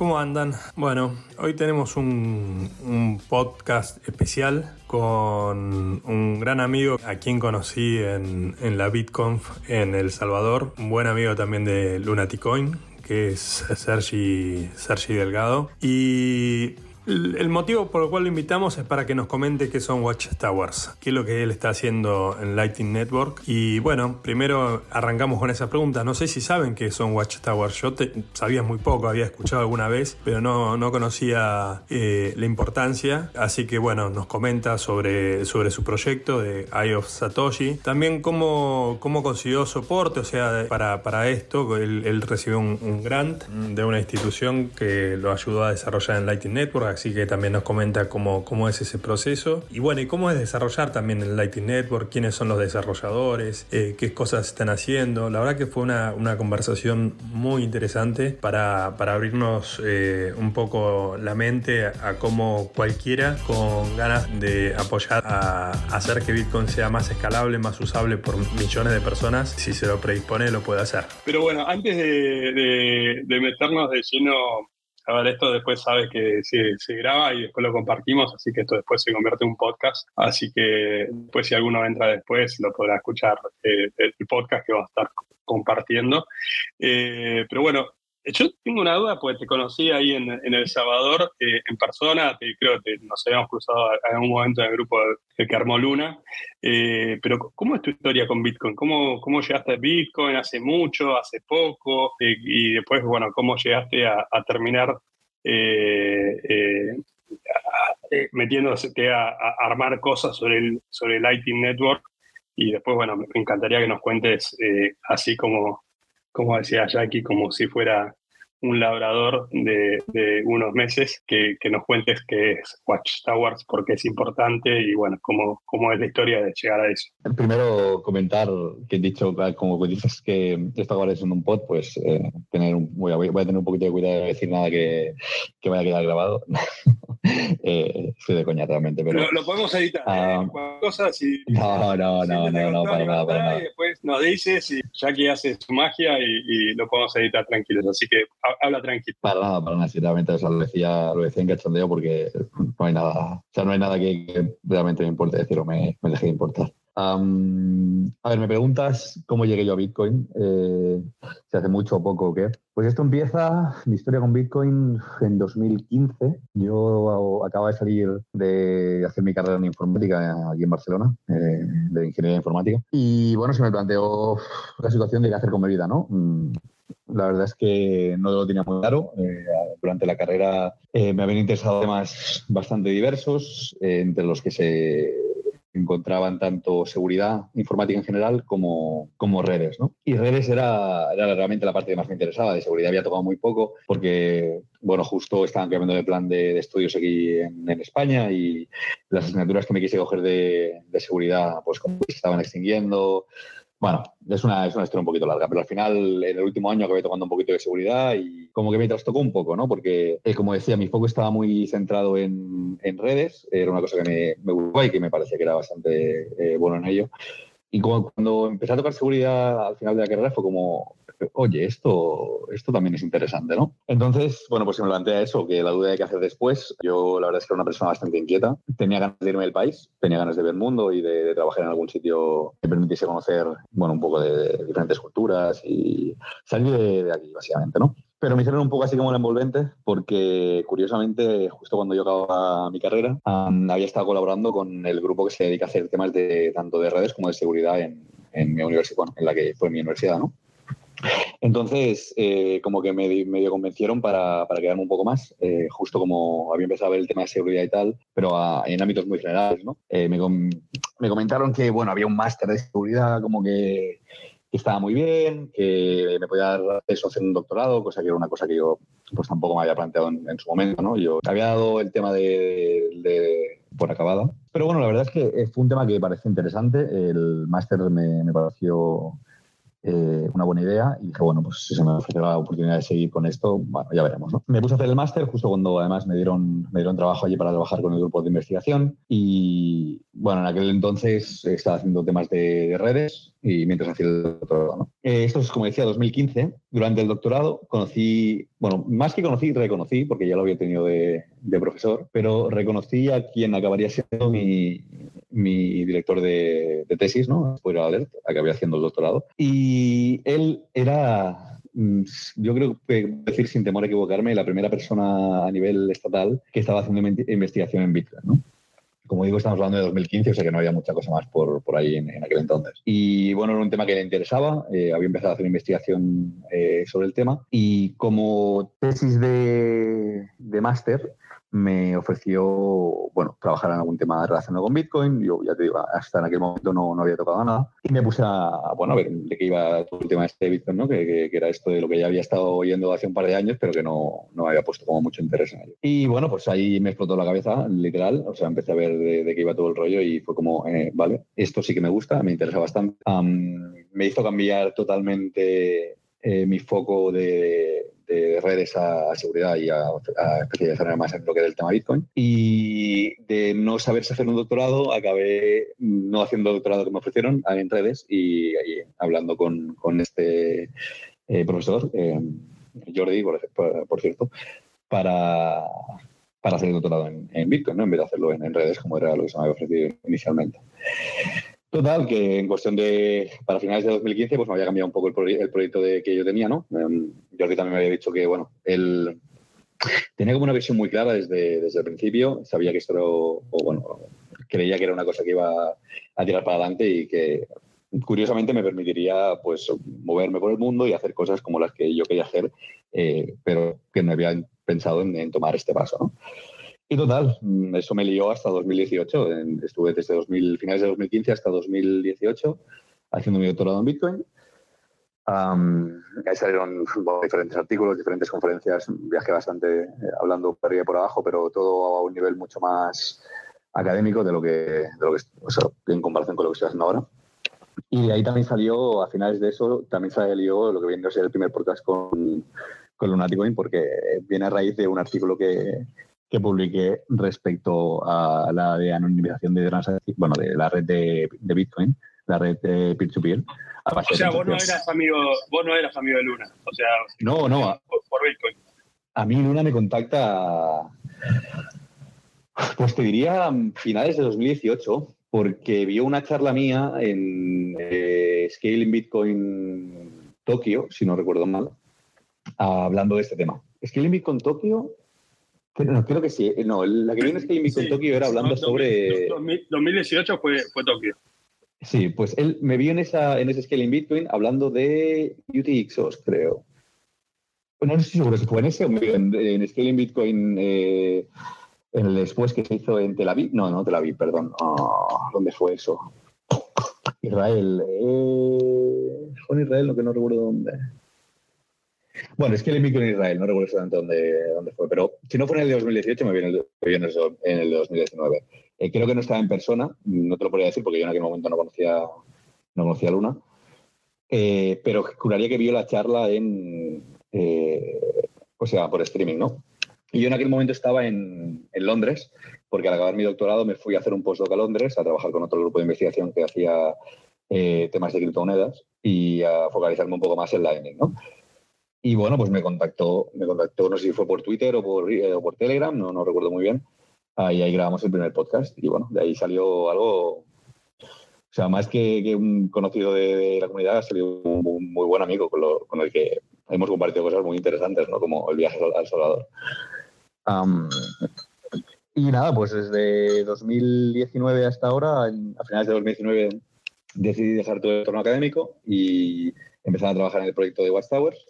¿Cómo andan? Bueno, hoy tenemos un, podcast especial con un gran amigo a quien conocí en, en, la BitConf en El Salvador, un buen amigo también de Lunaticoin, que es Sergi, Sergi Delgado. Y el motivo por el cual lo invitamos es para que nos comente qué son Watchtowers, qué es lo que él está haciendo en Lighting Network. Y bueno, primero arrancamos con esa pregunta. No sé si saben qué son Watchtowers. Yo sabía muy poco, había escuchado alguna vez, pero no, no conocía eh, la importancia. Así que bueno, nos comenta sobre, sobre su proyecto de Eye of Satoshi. También cómo, cómo consiguió soporte, o sea, para, para esto. Él, recibió un, un grant de una institución que lo ayudó a desarrollar en Lighting Network así que también nos comenta cómo, cómo es ese proceso. Y bueno, y cómo es desarrollar también el Lighting Network, quiénes son los desarrolladores, eh, qué cosas están haciendo. La verdad que fue una, una conversación muy interesante para, para abrirnos eh, un poco la mente a cómo cualquiera con ganas de apoyar a hacer que Bitcoin sea más escalable, más usable por millones de personas, si se lo predispone, lo puede hacer. Pero bueno, antes de, de, de meternos de lleno a ver, esto después sabes que se, se, graba y después lo compartimos, así que esto después se convierte en un podcast. Así que después si alguno entra después lo podrá escuchar eh, el podcast que va a estar compartiendo. Eh, pero bueno, yo tengo una duda, porque te conocí ahí en, El Salvador eh, en persona, creo que nos habíamos cruzado en algún momento en el grupo de, que armó Luna, eh, pero ¿cómo es tu historia con Bitcoin? ¿Cómo, llegaste a Bitcoin? ¿Hace mucho? ¿Hace poco? Eh, y después, bueno, ¿cómo llegaste a, terminar metiéndote a, armar cosas sobre el, sobre el Lightning Network? Y después, bueno, me encantaría que nos cuentes así como como decía Jackie, como si fuera un labrador de, unos meses, que, nos cuentes qué es Watchtowers, por qué es importante y bueno, cómo, cómo es la historia de llegar a eso. Primero comentar que he dicho, como dices que esto ahora es en un pod, pues eh, tener voy, a, voy, a, tener un poquito de cuidado de decir nada que, que vaya a quedar grabado. eh, estoy de coña realmente, pero... Lo, podemos editar, ¿eh? Ah. cosas y... No, no, no, no, no, para nada, para nada. Y después nos dices y Jackie hace su magia y, lo podemos editar tranquilos, así que habla tranquilo. Para nada, para nada, sinceramente, lo decía, lo decía en cachondeo porque no hay nada, o sea, no hay nada que, realmente me importe decir o me, me deje de importar a ver, me preguntas cómo llegué yo a Bitcoin, eh, si hace mucho o poco o qué. Pues esto empieza, mi historia con Bitcoin en 2015. Yo acababa de salir de hacer mi carrera en informática aquí en Barcelona, eh, de ingeniería informática. Y bueno, se me planteó la situación de qué hacer con mi vida, ¿no? Mm, la verdad es que no lo tenía muy claro. Eh, durante la carrera me habían interesado temas bastante diversos, entre los que se encontraban tanto seguridad informática en general como, como redes. ¿no? Y redes era, era, realmente la parte que más me interesaba. De seguridad había tocado muy poco porque, bueno, justo estaban cambiando de plan de, estudios aquí en, España y las asignaturas que me quise coger de, de seguridad pues como se estaban extinguiendo. Bueno, es una, es una historia un poquito larga, pero al final en el último año acabé tomando un poquito de seguridad y como que me trastocó un poco, ¿no? Porque, eh, como decía, mi foco estaba muy centrado en, en, redes, era una cosa que me, me gustaba y que me parecía que era bastante eh, bueno en ello. Y como cuando empecé a tocar seguridad al final de la carrera fue como, oye, esto, esto también es interesante, ¿no? Entonces, bueno, pues se me plantea eso, que la duda de qué hacer después. Yo la verdad es que era una persona bastante inquieta. Tenía ganas de irme del país, tenía ganas de ver el mundo y de, trabajar en algún sitio que permitiese conocer, bueno, un poco de, diferentes culturas y salir de, de aquí, básicamente, ¿no? Pero me hicieron un poco así como el envolvente, porque curiosamente, justo cuando yo acababa mi carrera, había estado colaborando con el grupo que se dedica a hacer temas de tanto de redes como de seguridad en, en mi universidad, en la que fue mi universidad, ¿no? Entonces, eh, como que me medio convencieron para, para, quedarme un poco más, eh, justo como había empezado a ver el tema de seguridad y tal, pero en ámbitos muy generales, ¿no? Eh, me, me, comentaron que, bueno, había un máster de seguridad como que que estaba muy bien, que me podía dar acceso a hacer un doctorado, cosa que era una cosa que yo pues tampoco me había planteado en, su momento, ¿no? Yo había dado el tema de, por acabado. Pero bueno, la verdad es que fue un tema que me pareció interesante. El máster me, pareció eh, una buena idea y dije, bueno, pues si se me ofrece la oportunidad de seguir con esto, bueno, ya veremos. ¿no? Me puse a hacer el máster justo cuando además me dieron, me dieron trabajo allí para trabajar con el grupo de investigación y bueno, en aquel entonces estaba haciendo temas de, redes y mientras hacía el doctorado. ¿no? Eh, esto es, como decía, 2015. Durante el doctorado conocí, bueno, más que conocí, reconocí, porque ya lo había tenido de, de profesor, pero reconocí a quien acabaría siendo mi, mi director de, tesis, ¿no? Spoiler alert, acabé haciendo el doctorado. Y él era, mm, yo creo que decir sin temor a equivocarme, la primera persona a nivel estatal que estaba haciendo investigación en Bitcoin, ¿no? Como digo, estamos hablando de 2015, o sea que no había mucha cosa más por, por ahí en, aquel entonces. Y bueno, era un tema que le interesaba, eh, había empezado a hacer investigación eh, sobre el tema y como tesis de, de máster, me ofreció, bueno, trabajar en algún tema relacionado con Bitcoin. Yo ya te digo, hasta en aquel momento no, no había tocado nada. Y me puse a, bueno, a ver de qué iba todo el tema este de Bitcoin, ¿no? Que, que, era esto de lo que ya había estado oyendo hace un par de años, pero que no, no había puesto como mucho interés en ello. Y bueno, pues ahí me explotó la cabeza, literal. O sea, empecé a ver de, qué iba todo el rollo y fue como, eh, vale, esto sí que me gusta, me interesa bastante. me hizo cambiar totalmente eh, mi foco de, de redes a, seguridad y a, a, especializarme más en lo que era el tema Bitcoin. Y de no saberse hacer un doctorado, acabé no haciendo el doctorado que me ofrecieron en redes y, hablando con, con este eh, profesor, eh, Jordi, por, cierto, para, para hacer el doctorado en, Bitcoin, ¿no? en vez de hacerlo en, en, redes como era lo que se me había ofrecido inicialmente. Total, que en cuestión de, para finales de 2015, pues me había cambiado un poco el, proyecto de, que yo tenía, ¿no? Jordi también me había dicho que, bueno, él tenía como una visión muy clara desde, desde el principio, sabía que esto era, o, bueno, creía que era una cosa que iba a tirar para adelante y que curiosamente me permitiría pues moverme por el mundo y hacer cosas como las que yo quería hacer, eh, pero que no había pensado en, en tomar este paso, ¿no? Y total, mm, eso me lió hasta 2018. Estuve desde 2000, finales de 2015 hasta 2018 haciendo mi doctorado en Bitcoin. ahí salieron diferentes artículos, diferentes conferencias, viajé bastante eh, hablando por arriba y por abajo, pero todo a un nivel mucho más académico de lo que, de lo que en comparación con lo que estoy haciendo ahora. Y de ahí también salió, a finales de eso, también salió lo que viene a ser el primer podcast con, con Lunaticoin, porque viene a raíz de un artículo que, que publiqué respecto a la de anonimización de transacciones, bueno, de la red de, Bitcoin, la red de peer-to-peer. o sea, vos no, eras amigo, vos no eras amigo de Luna. O sea, no, no. Por, Bitcoin. A mí Luna me contacta, pues te diría finales de 2018, porque vio una charla mía en eh, Scaling Bitcoin Tokio, si no recuerdo mal, hablando de este tema. Scaling Bitcoin Tokio no, creo que sí. No, la que viene es que invitó en Tokio era hablando sobre. 2018 fue, fue Tokio. Sí, pues él me vio en, esa, en ese Scaling Bitcoin hablando de UTXOs, creo. No, sé si seguro si fue en ese o en, en Scaling Bitcoin eh, en el después que se hizo en Tel Aviv. No, no, Tel Aviv, perdón. Ah, ¿Dónde fue eso? Israel. Eh, fue en Israel, lo que no recuerdo dónde. Bueno, es que el micro en Israel, no recuerdo exactamente dónde, dónde fue, pero si no fue en el de 2018, me viene el, en el de 2019. Eh, creo que no estaba en persona, no te lo podría decir porque yo en aquel momento no conocía, no conocía a Luna, eh, pero juraría que vio la charla en, eh, o sea, por streaming, ¿no? Y yo en aquel momento estaba en, en, Londres, porque al acabar mi doctorado me fui a hacer un postdoc a Londres, a trabajar con otro grupo de investigación que hacía temas de criptomonedas y a focalizarme un poco más en Lightning, ¿no? Y bueno, pues me contactó, me contactó, no sé si fue por Twitter o por, eh, por Telegram, no, no recuerdo muy bien. Ahí, ahí grabamos el primer podcast y bueno, de ahí salió algo, o sea, más que, un conocido de, la comunidad, salió un, muy buen amigo con, el que hemos compartido cosas muy interesantes, ¿no? Como el viaje al Salvador. y nada, pues desde 2019 hasta ahora, a finales de 2019, decidí dejar todo el entorno académico y empezar a trabajar en el proyecto de Watchtowers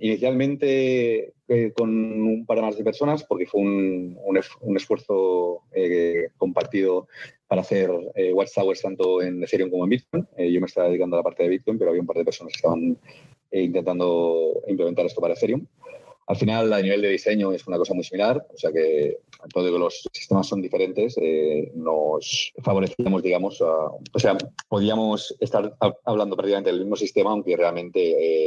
inicialmente eh, con un par más de personas, porque fue un, un, esfuerzo eh, compartido para hacer eh, Watchtowers tanto en Ethereum como en Bitcoin. Eh, yo me estaba dedicando a la parte de Bitcoin, pero había un par de personas que estaban intentando implementar esto para Ethereum. Al final, a nivel de diseño es una cosa muy similar, o sea que todo que los sistemas son diferentes, eh, nos favorecíamos, digamos, o sea, podíamos estar hablando prácticamente del mismo sistema, aunque realmente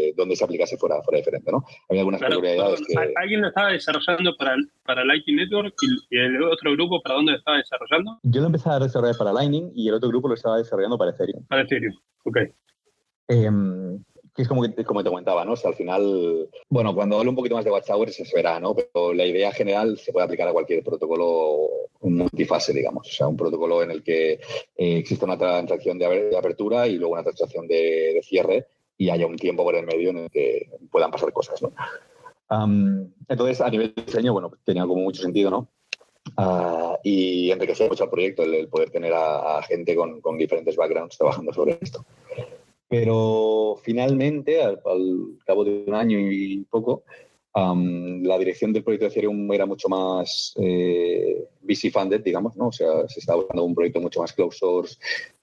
eh, donde se aplicase fuera, fuera diferente, ¿no? Había algunas claro, peculiaridades que... ¿Alguien lo estaba desarrollando para, para Lightning Network y, el otro grupo para dónde lo estaba desarrollando? Yo lo empecé a desarrollar para Lightning y el otro grupo lo estaba desarrollando para Ethereum. Para Ethereum, ok. Que es como, como te comentaba, ¿no? O sea, al final, bueno, cuando hablo un poquito más de Watchtower se verá, ¿no? Pero la idea general se puede aplicar a cualquier protocolo multifase, digamos. O sea, un protocolo en el que eh, existe una transacción de, apertura y luego una transacción de, cierre y haya un tiempo por el medio en el que puedan pasar cosas, ¿no? entonces, a nivel de diseño, bueno, tenía como mucho sentido, ¿no? Uh, y enriquecía mucho el proyecto el, poder tener a, gente con, diferentes backgrounds trabajando sobre esto. Pero finalmente, al, cabo de un año y poco, la dirección del proyecto de Ethereum era mucho más eh, VC funded, digamos, ¿no? O sea, se estaba buscando un proyecto mucho más closed source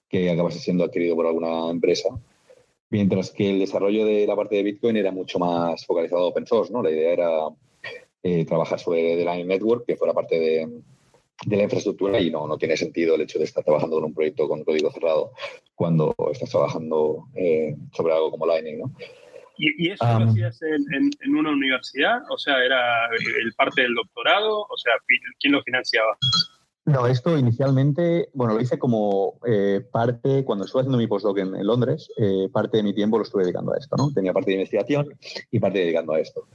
que acabase siendo adquirido por alguna empresa. Mientras que el desarrollo de la parte de Bitcoin era mucho más focalizado a open source, ¿no? La idea era eh, trabajar sobre The Line Network, que fuera parte de, de la infraestructura y no, no tiene sentido el hecho de estar trabajando en un proyecto con código cerrado cuando estás trabajando eh, sobre algo como Lightning, ¿no? ¿Y, eso lo hacías en, en, una universidad? O sea, ¿era el parte del doctorado? O sea, ¿quién lo financiaba? No, esto inicialmente, bueno, lo hice como eh, parte, cuando estuve haciendo mi postdoc en, Londres, eh, parte de mi tiempo lo estuve dedicando a esto, ¿no? Tenía parte de investigación y parte dedicando a esto.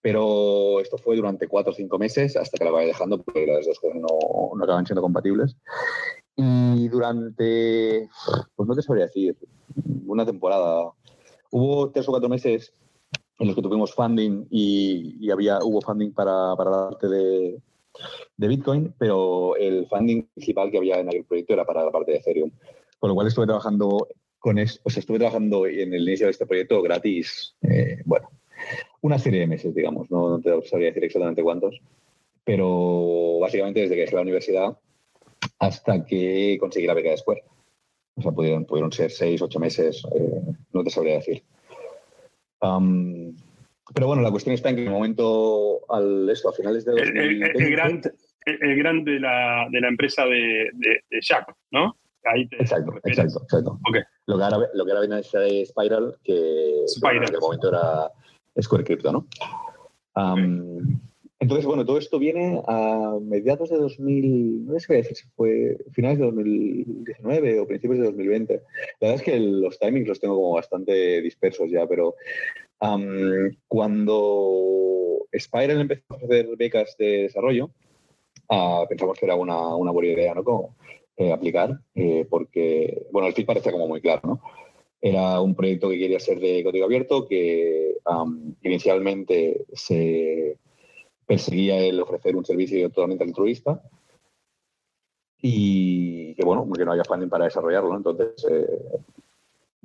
Pero esto fue durante cuatro o cinco meses hasta que la vaya dejando porque las dos cosas no, no acaban siendo compatibles. Y durante, pues no te sabría decir, una temporada, hubo tres o cuatro meses en los que tuvimos funding y, había, hubo funding para, para la parte de, de, Bitcoin, pero el funding principal que había en aquel proyecto era para la parte de Ethereum. Con lo cual estuve trabajando con eso, o sea, estuve trabajando en el inicio de este proyecto gratis, eh, bueno, una serie de meses, digamos, no, no te sabría decir exactamente cuántos, pero básicamente desde que dejé la universidad hasta que conseguí la beca de Square. O sea, pudieron, pudieron ser seis, ocho meses, eh, no te sabría decir. Pero bueno, la cuestión está en que en el momento, al, esto, a finales de... El, el, el, gran, el, gran de la, de la empresa de, de, Jack, ¿no? Ahí exacto, exacto, exacto. Okay. Lo, que ahora, lo que ahora viene de Spiral, que Spiral. en aquel momento era Square Crypto, ¿no? Entonces, bueno, todo esto viene a mediados de 2000, no sé si fue finales de 2019 o principios de 2020. La verdad es que los timings los tengo como bastante dispersos ya, pero cuando Spiral empezó a hacer becas de desarrollo, uh, pensamos que era una, buena idea, ¿no? Como, eh, aplicar, eh, porque, bueno, el fit parecía como muy claro, ¿no? Era un proyecto que quería ser de código abierto, que inicialmente se perseguía el ofrecer un servicio totalmente altruista y que, bueno, que no había funding para desarrollarlo. Entonces, eh,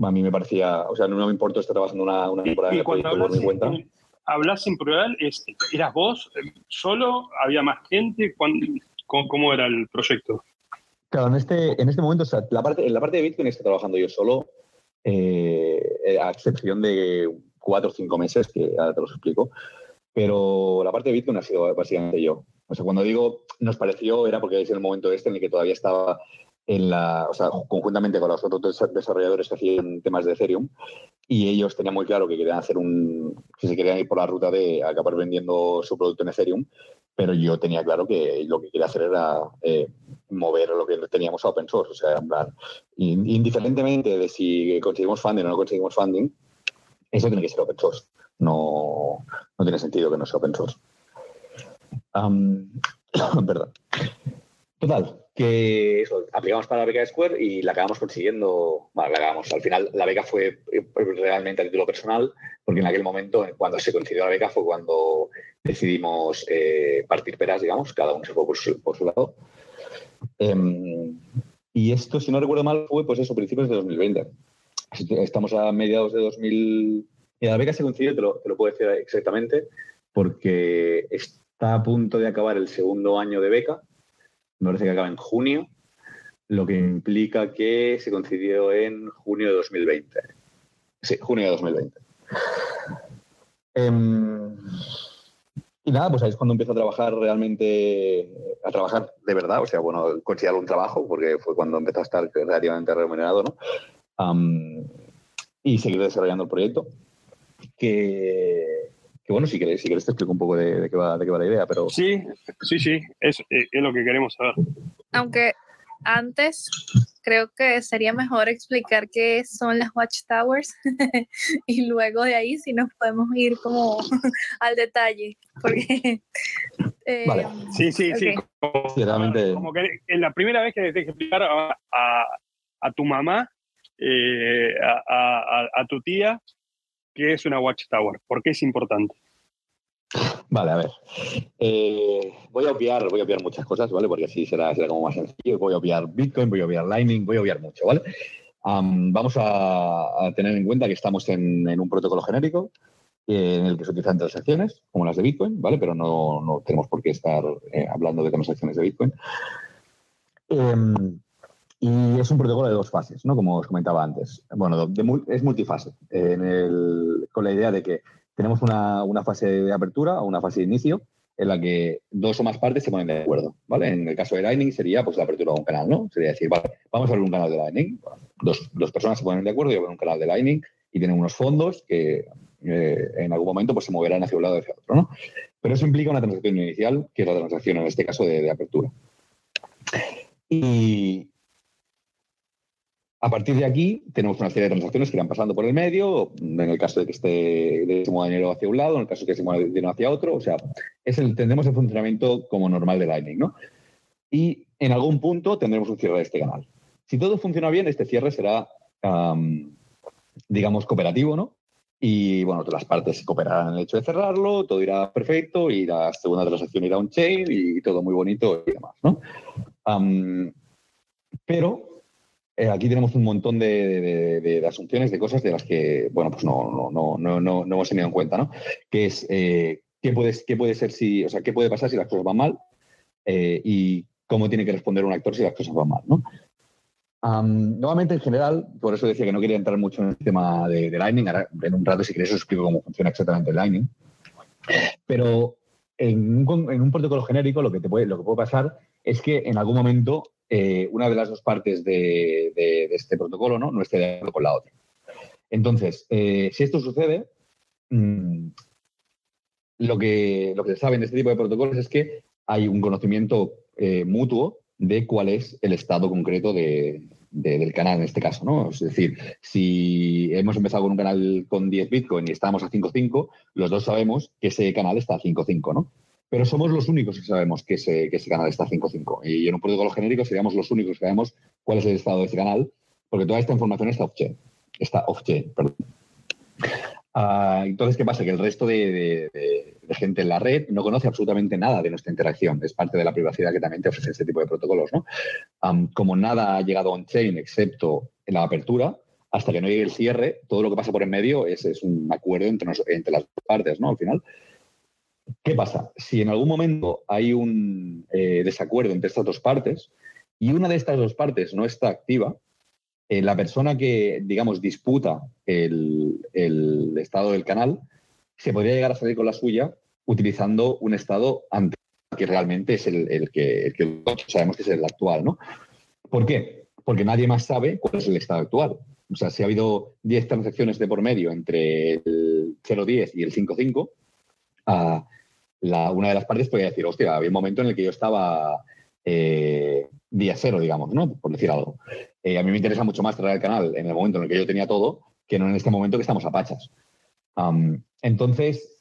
a mí me parecía, o sea, no me importó estar trabajando una, una temporada de proyecto por mi cuenta. ¿Hablas en plural? ¿Eras vos solo? ¿Había más gente? ¿Cómo, era el proyecto? Claro, en este, en este momento, o sea, la parte, en la parte de Bitcoin estoy trabajando yo solo, eh, a excepción de cuatro o cinco meses, que ahora te los explico. Pero la parte de Bitcoin ha sido básicamente yo. O sea, cuando digo nos pareció, era porque es el momento este en el que todavía estaba en la, o sea, conjuntamente con los otros desarrolladores que hacían temas de Ethereum, y ellos tenían muy claro que querían hacer un, que se querían ir por la ruta de acabar vendiendo su producto en Ethereum, pero yo tenía claro que lo que quería hacer era eh, mover lo que teníamos a open source, o sea, en plan, indiferentemente de si conseguimos funding o no conseguimos funding, eso tiene que ser open source no, no tiene sentido que no sea open source. perdón. Total, que aplicamos para la beca de Square y la acabamos consiguiendo, bueno, la acabamos, al final la beca fue realmente a título personal, porque en aquel momento, cuando se concedió la beca, fue cuando decidimos eh, partir peras, digamos, cada uno se fue por su, lado. Em, y esto, si no recuerdo mal, fue pues eso, principios de 2020. Estamos a mediados de 2000, y la beca se lo, te lo puedo decir exactamente, porque está a punto de acabar el segundo año de beca, me parece que acaba en junio, lo que implica que se concedió en junio de 2020. Sí, junio de 2020. Em, y nada, pues ahí es cuando empiezo a trabajar realmente, a trabajar de verdad, o sea, bueno, considerarlo un trabajo, porque fue cuando empezó a estar relativamente remunerado, ¿no? y seguir desarrollando el proyecto. Que, que bueno, si quieres, si quieres te explico un poco de, qué va, de qué va la idea, pero... Sí, sí, sí, es, es lo que queremos saber. Aunque antes creo que sería mejor explicar qué son las watchtowers y luego de ahí si nos podemos ir como al detalle. Porque, eh, vale. Sí, sí, sí. Como, que en la primera vez que te explicar a, a, tu mamá, eh, a, a, tu tía, qué es una watchtower, por qué es importante. Vale, a ver. Eh, voy a obviar, voy a obviar muchas cosas, ¿vale? Porque así será, como más sencillo. Voy a obviar Bitcoin, voy a obviar Lightning, voy a obviar mucho, ¿vale? vamos a, tener en cuenta que estamos en, un protocolo genérico eh, en el que se utilizan transacciones, como las de Bitcoin, ¿vale? Pero no, tenemos por qué estar eh, hablando de transacciones de Bitcoin. Em, y es un protocolo de dos fases, ¿no? Como os comentaba antes. Bueno, es multifase, con la idea de que tenemos una, fase de apertura o una fase de inicio en la que dos o más partes se ponen de acuerdo, ¿vale? En el caso de Lightning sería pues la apertura de un canal, ¿no? Sería decir, vale, vamos a abrir un canal de Lightning. Dos, personas se ponen de acuerdo y abren un canal de Lightning y tienen unos fondos que eh, en algún momento pues se moverán hacia un lado o hacia otro, ¿no? Pero eso implica una transacción inicial, que es la transacción en este caso de, de apertura. Y, a partir de aquí, tenemos una serie de transacciones que irán pasando por el medio, en el caso de que esté de se mueva dinero hacia un lado, en el caso de que se mueva dinero hacia otro. O sea, es el, tendremos el funcionamiento como normal de Lightning, ¿no? Y en algún punto tendremos un cierre de este canal. Si todo funciona bien, este cierre será, digamos, cooperativo, ¿no? Y bueno, todas las partes cooperarán en el hecho de cerrarlo, todo irá perfecto y la segunda transacción irá on-chain y todo muy bonito y demás, ¿no? pero eh, aquí tenemos un montón de, asunciones, de cosas de las que, bueno, pues no, no, no, no, hemos tenido en cuenta, ¿no? Que es eh, qué, puede, qué puede ser si, o sea, qué puede pasar si las cosas van mal eh, y cómo tiene que responder un actor si las cosas van mal, ¿no? nuevamente, en general, por eso decía que no quería entrar mucho en el tema de, Lightning. Ahora, en un rato, si queréis, os explico cómo funciona exactamente el Lightning. Pero en un, en un protocolo genérico, lo que, te puede, lo que puede pasar es que en algún momento eh, una de las dos partes de, este protocolo ¿no? no esté de acuerdo con la otra. Entonces, eh, si esto sucede, mm, lo, que, lo que se sabe en este tipo de protocolos es que hay un conocimiento eh, mutuo de cuál es el estado concreto del canal en este caso, ¿no? Es decir, si hemos empezado con un canal con 10 Bitcoin y estamos a 5.5, los dos sabemos que ese canal está a 5.5, ¿no? Pero somos los únicos que sabemos que ese, que ese canal está 5.5. Y en un protocolo genérico seríamos los únicos que sabemos cuál es el estado de ese canal, porque toda esta información está off-chain. Está off-chain, perdón. Ah, entonces, ¿qué pasa? Que el resto de, gente en la red no conoce absolutamente nada de nuestra interacción. Es parte de la privacidad que también te ofrece este tipo de protocolos. ¿no? como nada ha llegado on-chain excepto en la apertura, hasta que no llegue el cierre, todo lo que pasa por en medio es, es un acuerdo entre, entre las partes, ¿no? Al final. ¿Qué pasa? Si en algún momento hay un eh, desacuerdo entre estas dos partes y una de estas dos partes no está activa, eh, la persona que, digamos, disputa el, estado del canal se podría llegar a salir con la suya utilizando un estado anterior que realmente es el, que, sabemos que es el actual, ¿no? ¿Por qué? Porque nadie más sabe cuál es el estado actual. O sea, si ha habido 10 transacciones de por medio entre el 0.10 y el 5.5, una de las partes podría decir, hostia, había un momento en el que yo estaba eh, día cero, digamos, ¿no? Por decir algo. Eh, a mí me interesa mucho más traer el canal en el momento en el que yo tenía todo que no en este momento que estamos a pachas. entonces,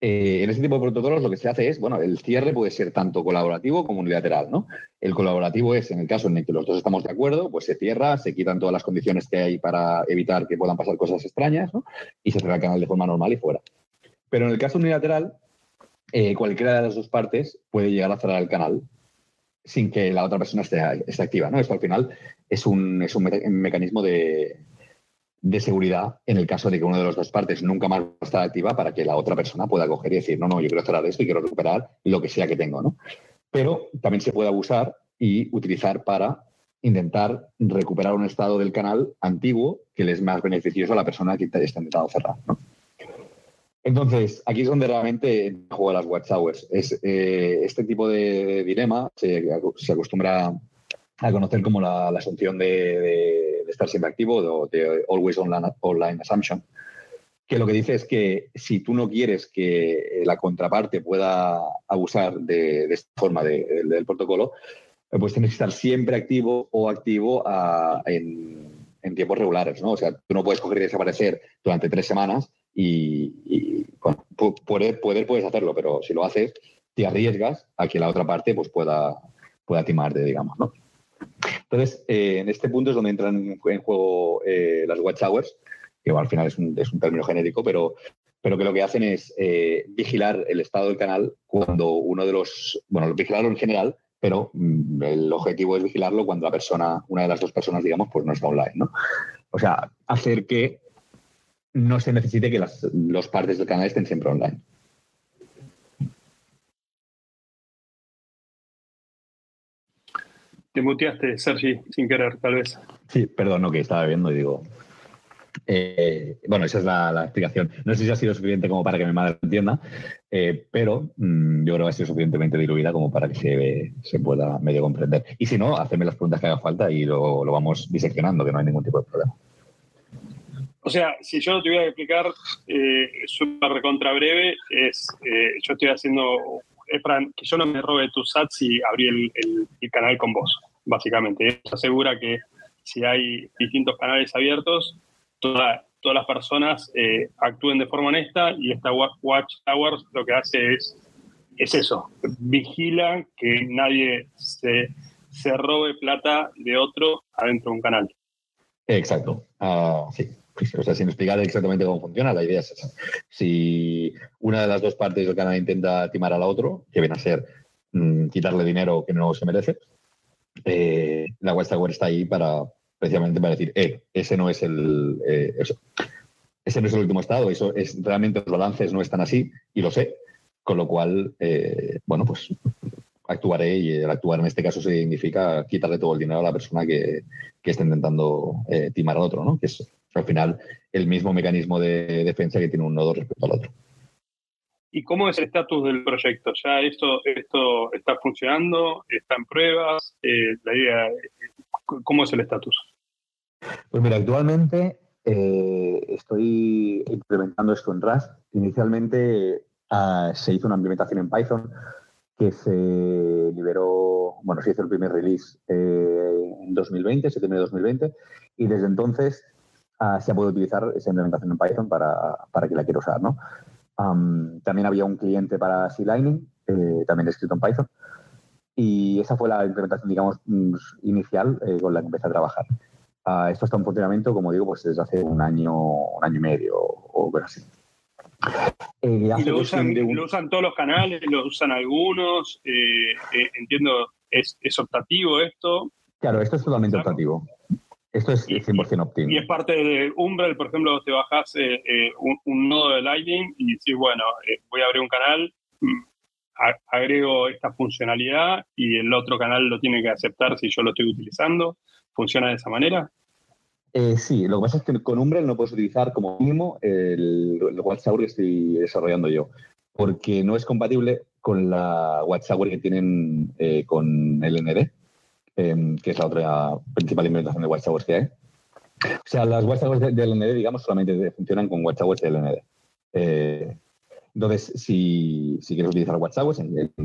eh, en este tipo de protocolos lo que se hace es, bueno, el cierre puede ser tanto colaborativo como unilateral, ¿no? El colaborativo es, en el caso en el que los dos estamos de acuerdo, pues se cierra, se quitan todas las condiciones que hay para evitar que puedan pasar cosas extrañas. Y se cierra el canal de forma normal y fuera. Pero en el caso unilateral, eh, cualquiera de las dos partes puede llegar a cerrar el canal sin que la otra persona esté, activa. ¿no? Esto al final es un, es un mecanismo de, seguridad en el caso de que una de las dos partes nunca más esté activa para que la otra persona pueda coger y decir, no, no, yo quiero cerrar esto y quiero recuperar lo que sea que tengo. ¿no? Pero también se puede abusar y utilizar para intentar recuperar un estado del canal antiguo que le es más beneficioso a la persona que está intentando cerrar. Entonces, aquí es donde realmente juega las Watchtowers. Es, eh, este tipo de dilema se, acostumbra a conocer como la, asunción de, estar siempre activo, de, always online, assumption, que lo que dice es que si tú no quieres que la contraparte pueda abusar de, esta forma del protocolo, pues tienes que estar siempre activo o activo en, tiempos regulares, ¿no? O sea, tú no puedes coger y desaparecer durante tres semanas y, poder, puedes hacerlo, pero si lo haces, te arriesgas a que la otra parte pues pueda, pueda timarte, digamos, ¿no? Entonces, eh, en este punto es donde entran en juego eh, las watch hours, que al final es un, término genérico, pero, pero que lo que hacen es eh, vigilar el estado del canal cuando uno de los, bueno, vigilarlo en general, pero mm, el objetivo es vigilarlo cuando la persona, una de las dos personas, digamos, pues no está online, ¿no? O sea, hacer que no se necesite que las, los partes del canal estén siempre online. Te muteaste, Sergi, sin querer, tal vez. Sí, perdón, no, que estaba viendo y digo. Eh, bueno, esa es la, explicación. No sé si ha sido suficiente como para que mi madre entienda, eh, pero mm, yo creo que ha sido suficientemente diluida como para que se, pueda medio comprender. Y si no, hacedme las preguntas que haga falta y lo, lo vamos diseccionando, que no hay ningún tipo de problema. O sea, si yo lo tuviera que explicar eh, súper recontra breve, es, eh, yo estoy haciendo, para que yo no me robe tus sats y abrí el, canal con vos, básicamente. Eso asegura que si hay distintos canales abiertos, todas las personas eh, actúen de forma honesta y esta Watch Towers lo que hace es, es eso, vigila que nadie se, se robe plata de otro adentro de un canal. Exacto, uh, sí. O sea, sin explicar exactamente cómo funciona, la idea es esa. Si una de las dos partes del canal intenta timar al otro, que viene a ser mm, quitarle dinero que no se merece, eh, la Watchtower está ahí para precisamente para decir, eh, ese no es el eh, ese no es el último estado, eso es realmente los balances no están así y lo sé, con lo cual, eh, bueno, pues actuaré y el actuar en este caso significa quitarle todo el dinero a la persona que, que está intentando timar al otro, ¿no? Al final el mismo mecanismo de defensa que tiene un nodo respecto al otro. ¿Y cómo es el estatus del proyecto? ¿Ya esto, esto está funcionando? ¿Está en pruebas? Eh, la idea, ¿Cómo es el estatus? Pues mira, actualmente eh, estoy implementando esto en Rust. Inicialmente ah, se hizo una implementación en Python que se liberó, bueno, se hizo el primer release eh, en 2020, septiembre de 2020, y desde entonces Ah, se puede utilizar esa implementación en Python para, para quien la quiera usar. ¿no? también había un cliente para C-Lightning, eh, también escrito en Python, y esa fue la implementación, digamos, mm, inicial eh, con la que empecé a trabajar. Ah, esto está en funcionamiento, como digo, pues desde hace un año, un año y medio o, o así. Eh, ¿Y lo usan, lo usan, todos los canales? ¿Lo usan algunos? entiendo, ¿es, ¿es optativo esto? Claro, esto es totalmente optativo. Esto es 100% óptimo. Y es parte de Umbrel, por ejemplo, te bajas eh, eh, un, nodo de Lightning y dices, bueno, eh, voy a abrir un canal, mm, agrego esta funcionalidad y el otro canal lo tiene que aceptar si yo lo estoy utilizando. ¿Funciona de esa manera? sí, lo que pasa es que con Umbrel no puedes utilizar como mínimo el, el WhatsApp que estoy desarrollando yo, porque no es compatible con la WhatsApp que tienen con el Em, que es la otra principal implementación de Watchtowers que hay. O sea, las Watchtowers de, de LND, digamos, solamente funcionan con Watchtowers de LND. Eh, entonces, si, si, quieres utilizar Watchtowers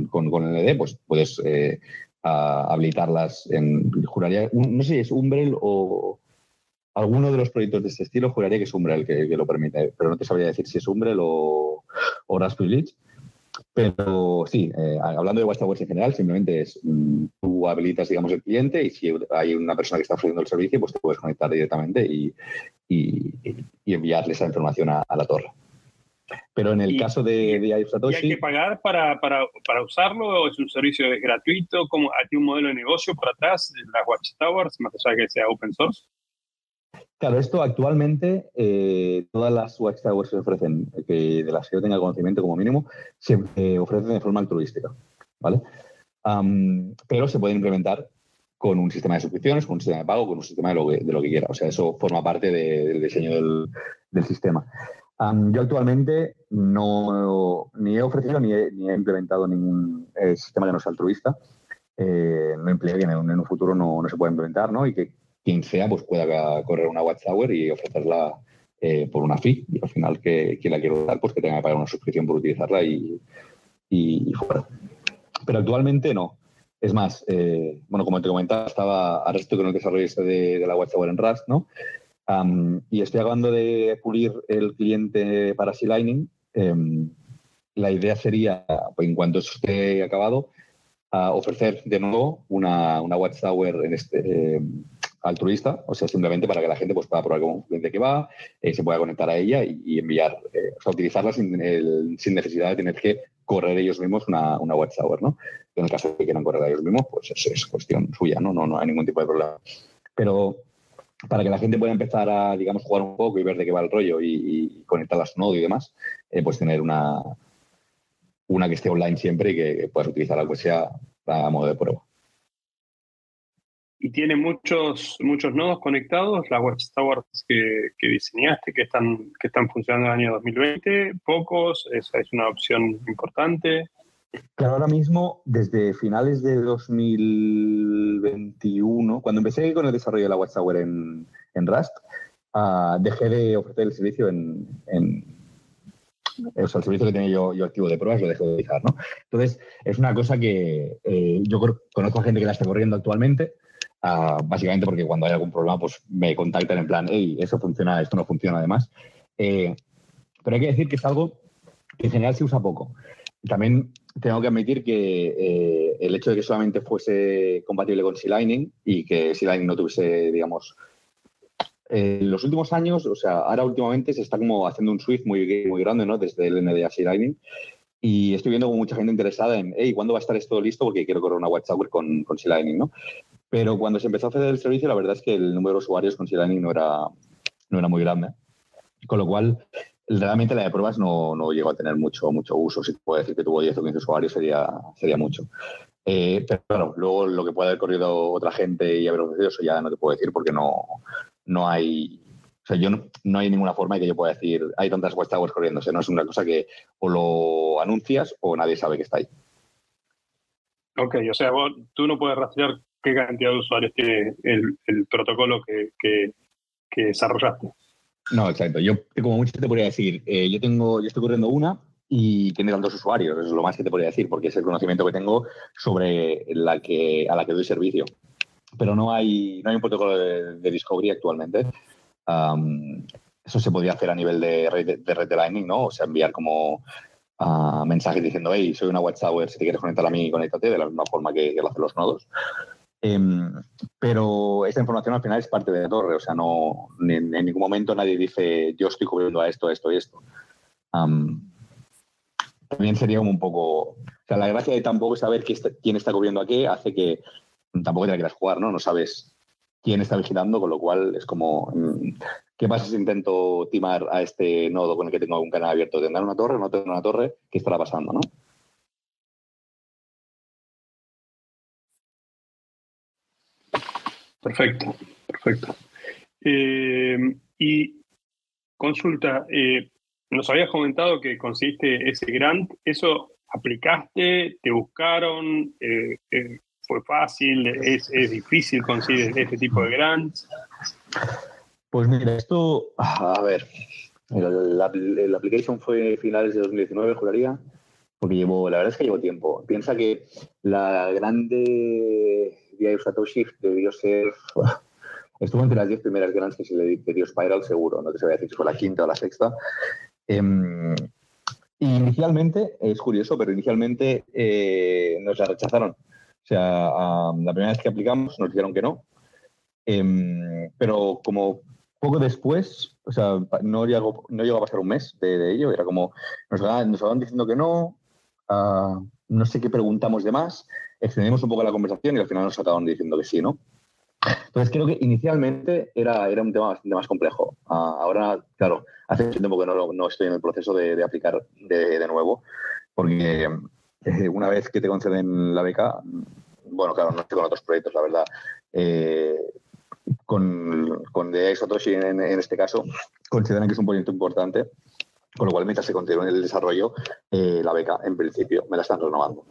con, con LND, pues puedes eh, habilitarlas en, juraría, no sé si es Umbrel o alguno de los proyectos de este estilo, juraría que es Umbrel que, que lo permite, pero no te sabría decir si es Umbrel o, o Raspberry pero sí, eh, hablando de WhatsApp en general, simplemente es mm, tú habilitas, digamos, el cliente y si hay una persona que está ofreciendo el servicio, pues te puedes conectar directamente y, y, enviarle esa información a, la torre. Pero en el caso de, de Satoshi... ¿y ¿Hay que pagar para, para, para, usarlo o es un servicio gratuito? ¿Cómo, ¿Hay un modelo de negocio por atrás las Watchtowers, más allá de que sea open source? Claro, esto actualmente, eh, todas las Watchtowers se ofrecen, que de las que yo tenga conocimiento como mínimo, se eh, ofrecen de forma altruística, ¿vale? pero se pueden implementar con un sistema de suscripciones, con un sistema de pago, con un sistema de lo que, quiera. O sea, eso forma parte del diseño del, sistema. yo actualmente no ni he ofrecido ni he, implementado ningún eh, sistema que no sea altruista. No implica que en un, futuro no, no, se pueda implementar, ¿no? Y que quien sea pues pueda correr una Watchtower y ofrecerla eh, por una fee. Y al final, que quien la quiera usar, pues que tenga que pagar una suscripción por utilizarla y, y, fuera. Pero actualmente no. Es más, bueno, como te comentaba, estaba ahora estoy con el desarrollo este de, la Watchtower en Rust, ¿no? y estoy acabando de pulir el cliente para Sea Lightning. Em, la idea sería, pues, en cuanto esté acabado, ofrecer de nuevo una, una Watchtower en este, em, altruista, o sea, simplemente para que la gente pues, pueda probar un cliente que va, eh, se pueda conectar a ella y, enviar, eh, o sea, utilizarla sin, necesidad de tener que correr ellos mismos una, una Watchtower, ¿no? En el caso de que quieran correr ellos mismos, pues es, es cuestión suya, ¿no? ¿no? No hay ningún tipo de problema. Pero para que la gente pueda empezar a, digamos, jugar un poco y ver de qué va el rollo y, conectar a su nodo y demás, eh, pues tener una, una que esté online siempre y que puedas utilizar algo que sea a modo de prueba. ¿Y tiene muchos, muchos nodos conectados, las Watchtowers que, que diseñaste, que están, que están funcionando en el año 2020? ¿Pocos? ¿Esa es una opción importante? Claro, ahora mismo, desde finales de 2021, cuando empecé con el desarrollo de la Watchtower en, en Rust, ah, dejé de ofrecer el servicio en, o sea, el servicio que tenía yo, activo de pruebas lo dejé de utilizar, ¿no? Entonces, es una cosa que eh, yo conozco a gente que la está corriendo actualmente, ah, básicamente porque cuando hay algún problema, pues me contactan en plan, hey, eso funciona, esto no funciona además. Eh, pero hay que decir que es algo que en general se usa poco. También tengo que admitir que eh, el hecho de que solamente fuese compatible con C-Lightning y que C-Lightning no tuviese, digamos, en los últimos años, o sea, ahora últimamente se está como haciendo un Swift muy, muy grande, ¿no? Desde el NDA C-Lightning. Y estoy viendo como mucha gente interesada en, hey, ¿cuándo va a estar esto listo? Porque quiero correr una WhatsApp con, con C-Lightning, ¿no? Pero cuando se empezó a hacer el servicio, la verdad es que el número de usuarios con C-Lightning no era, no era muy grande. Con lo cual, realmente la de pruebas no, no llegó a tener mucho, mucho uso. Si puedo decir que tuvo 10 o 15 usuarios sería, sería mucho. Eh, pero claro, luego lo que puede haber corrido otra gente y haber ofrecido eso ya no te puedo decir porque no, no hay. O sea, yo no, hay ninguna forma de que yo pueda decir hay tantas watchtowers corriéndose. No es una cosa que o lo anuncias o nadie sabe que está ahí. Ok, o sea, vos, tú no puedes rastrear qué cantidad de usuarios tiene el, protocolo que, que, desarrollaste. No, exacto. Yo, como mucho te podría decir, eh, yo tengo, yo estoy corriendo una y tiene tantos usuarios, es lo más que te podría decir, porque es el conocimiento que tengo sobre la que, a la que doy servicio. Pero no hay, no hay un protocolo de, Discovery actualmente. eso se podría hacer a nivel de red de, red de Lightning, ¿no? O sea, enviar como uh, mensajes diciendo, hey, soy una Watchtower, si te quieres conectar a mí, conéctate, de la misma forma que lo hacen los nodos. Em, pero esta información al final es parte de la torre, o sea, no, en, ningún momento nadie dice yo estoy cubriendo a esto, a esto y esto. también sería como un poco. O sea, la gracia de tampoco saber quién está cubriendo a qué hace que tampoco te la quieras jugar, ¿no? No sabes quién está vigilando, con lo cual es como. Mm, ¿Qué pasa si intento timar a este nodo con el que tengo un canal abierto? ¿Tendrá una torre o no tendrá una torre? ¿Qué estará pasando, no? Perfecto, perfecto. Eh, y consulta, eh, nos habías comentado que conseguiste ese grant, ¿eso aplicaste, te buscaron, eh, fue fácil, ¿Es, difícil conseguir este tipo de grants? Pues mira, esto, a ver, la, la, application fue finales de 2019, juraría, porque llevo, la verdad es que llevo tiempo. Piensa que la grande debió ser. Estuvo entre las 10 primeras grants que se le dio Spiral, seguro, no te sabía decir si fue la quinta o la sexta. Em, inicialmente, es curioso, pero inicialmente eh, nos la rechazaron. O sea, la primera vez que aplicamos nos dijeron que no. Em, pero como poco después, o sea, no llegó, no llegó a pasar un mes de, ello, era como, nos, nos estaban diciendo que no, ah, no sé qué preguntamos de más, extendimos un poco la conversación y al final nos acabaron diciendo que sí, ¿no? Entonces creo que inicialmente era, era un tema bastante más complejo. Ah, ahora, claro, hace mucho tiempo que no, no estoy en el proceso de, aplicar de, de, nuevo, porque eh, una vez que te conceden la beca, bueno, claro, no estoy con otros proyectos, la verdad. Eh, con, con The Satoshi en, en, este caso, consideran que es un proyecto importante Con lo cual, mientras se continúe el desarrollo, eh, la beca, en principio, me la están renovando.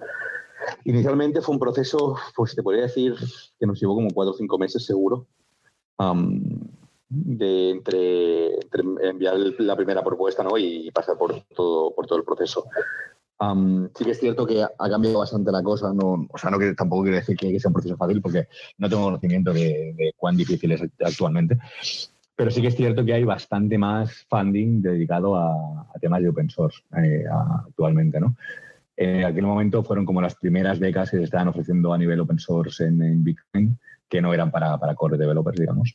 Inicialmente fue un proceso, pues te podría decir que nos llevó como cuatro o cinco meses seguro, de entre, enviar la primera propuesta ¿no? y pasar por todo, por todo el proceso. sí que es cierto que ha cambiado bastante la cosa, no, o sea, no que, tampoco quiere decir que sea un proceso fácil porque no tengo conocimiento de, cuán difícil es actualmente, pero sí que es cierto que hay bastante más funding dedicado a, temas de open source eh, actualmente, ¿no? En aquel momento fueron como las primeras becas que se estaban ofreciendo a nivel open source en, Bitcoin, que no eran para, para core developers, digamos.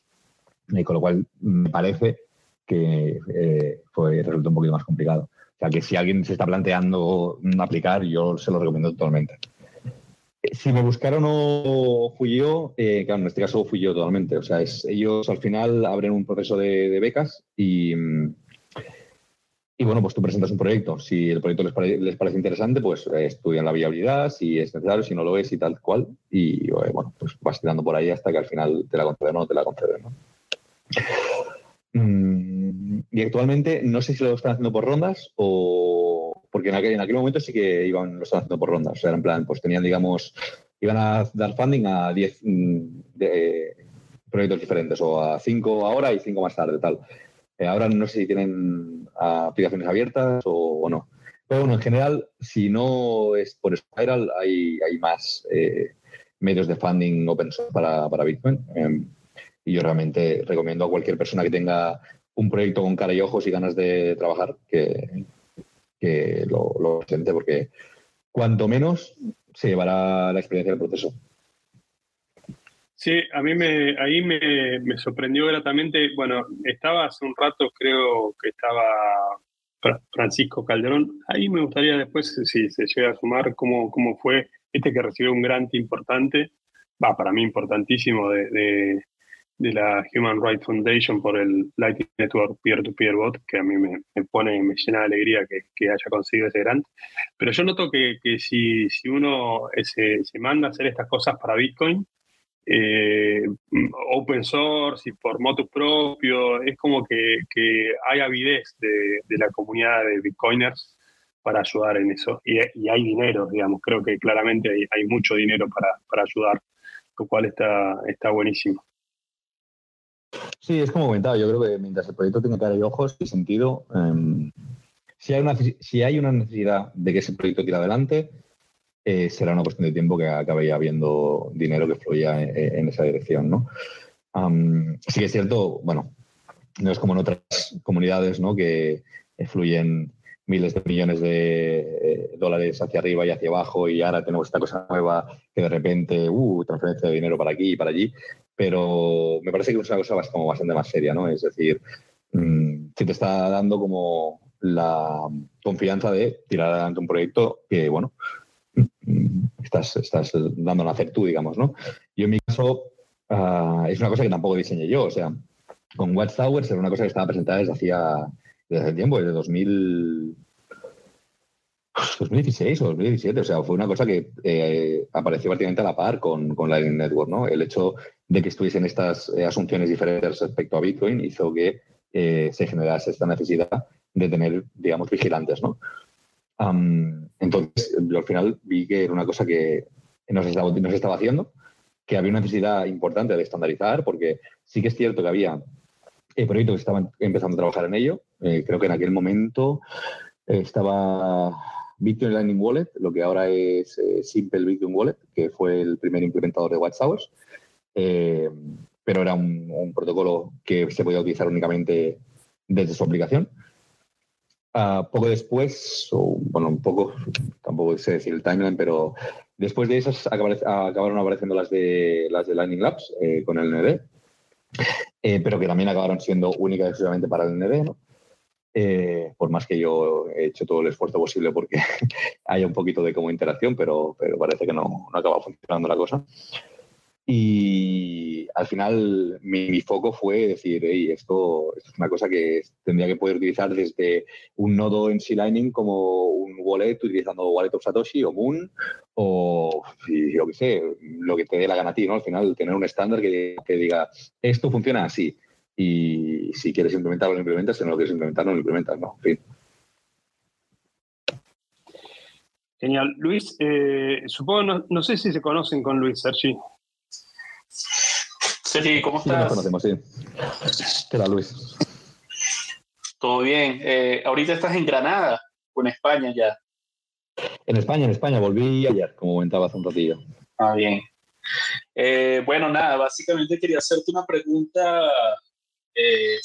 Y con lo cual me parece que eh, fue, resultó un poquito más complicado. O sea, que si alguien se está planteando aplicar, yo se lo recomiendo totalmente. Si me buscaron o fui yo, eh, claro, en este caso fui yo totalmente. O sea, ellos al final abren un proceso de, becas y, y, bueno, pues tú presentas un proyecto. Si el proyecto les, parece interesante, pues eh, estudian la viabilidad, si es necesario, si no lo es y tal cual. Y bueno, pues vas tirando por ahí hasta que al final te la conceden o no te la conceden. Mm, y actualmente no sé si lo están haciendo por rondas o. Porque en aquel, en aquel momento sí que iban, lo están haciendo por rondas. O sea, en plan, pues tenían, digamos, iban a dar funding a 10 mm, proyectos diferentes, o a 5 ahora y 5 más tarde, tal. Eh, ahora no sé si tienen aplicaciones abiertas o, no. Pero bueno, en general, si no es por Spiral, hay, hay más eh, medios de funding open source para, para Bitcoin. Em, y yo realmente recomiendo a cualquier persona que tenga un proyecto con cara y ojos y ganas de trabajar que, que lo, lo presente, porque cuanto menos se llevará la experiencia del proceso. Sí, a mí me, ahí me, me, sorprendió gratamente. Bueno, estaba hace un rato, creo que estaba Francisco Calderón. Ahí me gustaría después, si se llega a sumar, cómo, cómo fue este que recibió un grant importante, va, para mí importantísimo, de, de la Human Rights Foundation por el Lightning Network Peer-to-Peer Bot, que a mí me, pone, me llena de alegría que, haya conseguido ese grant. Pero yo noto que, si, si, uno se, se, manda a hacer estas cosas para Bitcoin, eh, open source y por motu propio, es como que, hay avidez de, la comunidad de Bitcoiners para ayudar en eso. Y, hay dinero, digamos, creo que claramente hay, hay mucho dinero para, para ayudar, lo cual está, está buenísimo. Sí, es como comentaba, yo creo que mientras el proyecto tenga cara y ojos y sentido, em, si, hay una, si hay una necesidad de que ese proyecto tire adelante, eh, será una cuestión de tiempo que acabe habiendo dinero que fluya en, esa dirección, ¿no? sí que es cierto, bueno, no es como en otras comunidades, ¿no? Que fluyen miles de millones de eh, dólares hacia arriba y hacia abajo y ahora tenemos esta cosa nueva que de repente, uh, transferencia de dinero para aquí y para allí pero me parece que es una cosa como bastante más seria, ¿no? Es decir, mm, si te está dando como la confianza de tirar adelante un proyecto que, bueno, mm, estás, estás dando a hacer tú, digamos, ¿no? Yo en mi caso ah, es una cosa que tampoco diseñé yo, o sea, con Watchtowers era una cosa que estaba presentada desde hacía desde hace tiempo, desde 2000, 2016 o 2017, o sea, fue una cosa que eh, apareció prácticamente a la par con, con Lightning Network, ¿no? El hecho de que estuviesen estas eh, asunciones diferentes respecto a Bitcoin hizo que eh, se generase esta necesidad de tener, digamos, vigilantes, ¿no? entonces, al final vi que era una cosa que no se, estaba, no se estaba haciendo, que había una necesidad importante de estandarizar, porque sí que es cierto que había proyectos que estaban empezando a trabajar en ello. creo que en aquel momento estaba Bitcoin Lightning Wallet, lo que ahora es eh, Simple Bitcoin Wallet, que fue el primer implementador de Watchtowers, eh, pero era un, protocolo que se podía utilizar únicamente desde su aplicación. Ah, poco después, bueno, un poco, tampoco sé decir el timeline, pero después de esas acabaron apareciendo las de, las de Lightning Labs eh, con el ND, pero que también acabaron siendo únicas exclusivamente para el ND, ¿no? Eh, por más que yo he hecho todo el esfuerzo posible porque haya un poquito de como interacción, pero, pero parece que no, no acaba funcionando la cosa. Y al final mi, foco fue decir, hey, esto, es una cosa que tendría que poder utilizar desde un nodo en C-Lightning como un wallet utilizando Wallet of Satoshi o Moon o yo qué sé, lo que te dé la gana a ti, ¿no? Al final tener un estándar que, que diga, esto funciona así y si quieres implementarlo, lo implementas, si no lo quieres implementar, no lo implementas, ¿no? En fin. Genial. Luis, eh, supongo, no, sé si se conocen con Luis, Sergi. Sergi, ¿cómo estás? Sí, nos conocemos, sí. ¿Qué tal, Luis? Todo bien. Eh, ahorita estás en Granada o en España ya. En España, en España. Volví ayer, como comentaba hace un ratillo. Ah, bien. Eh, bueno, nada, básicamente quería hacerte una pregunta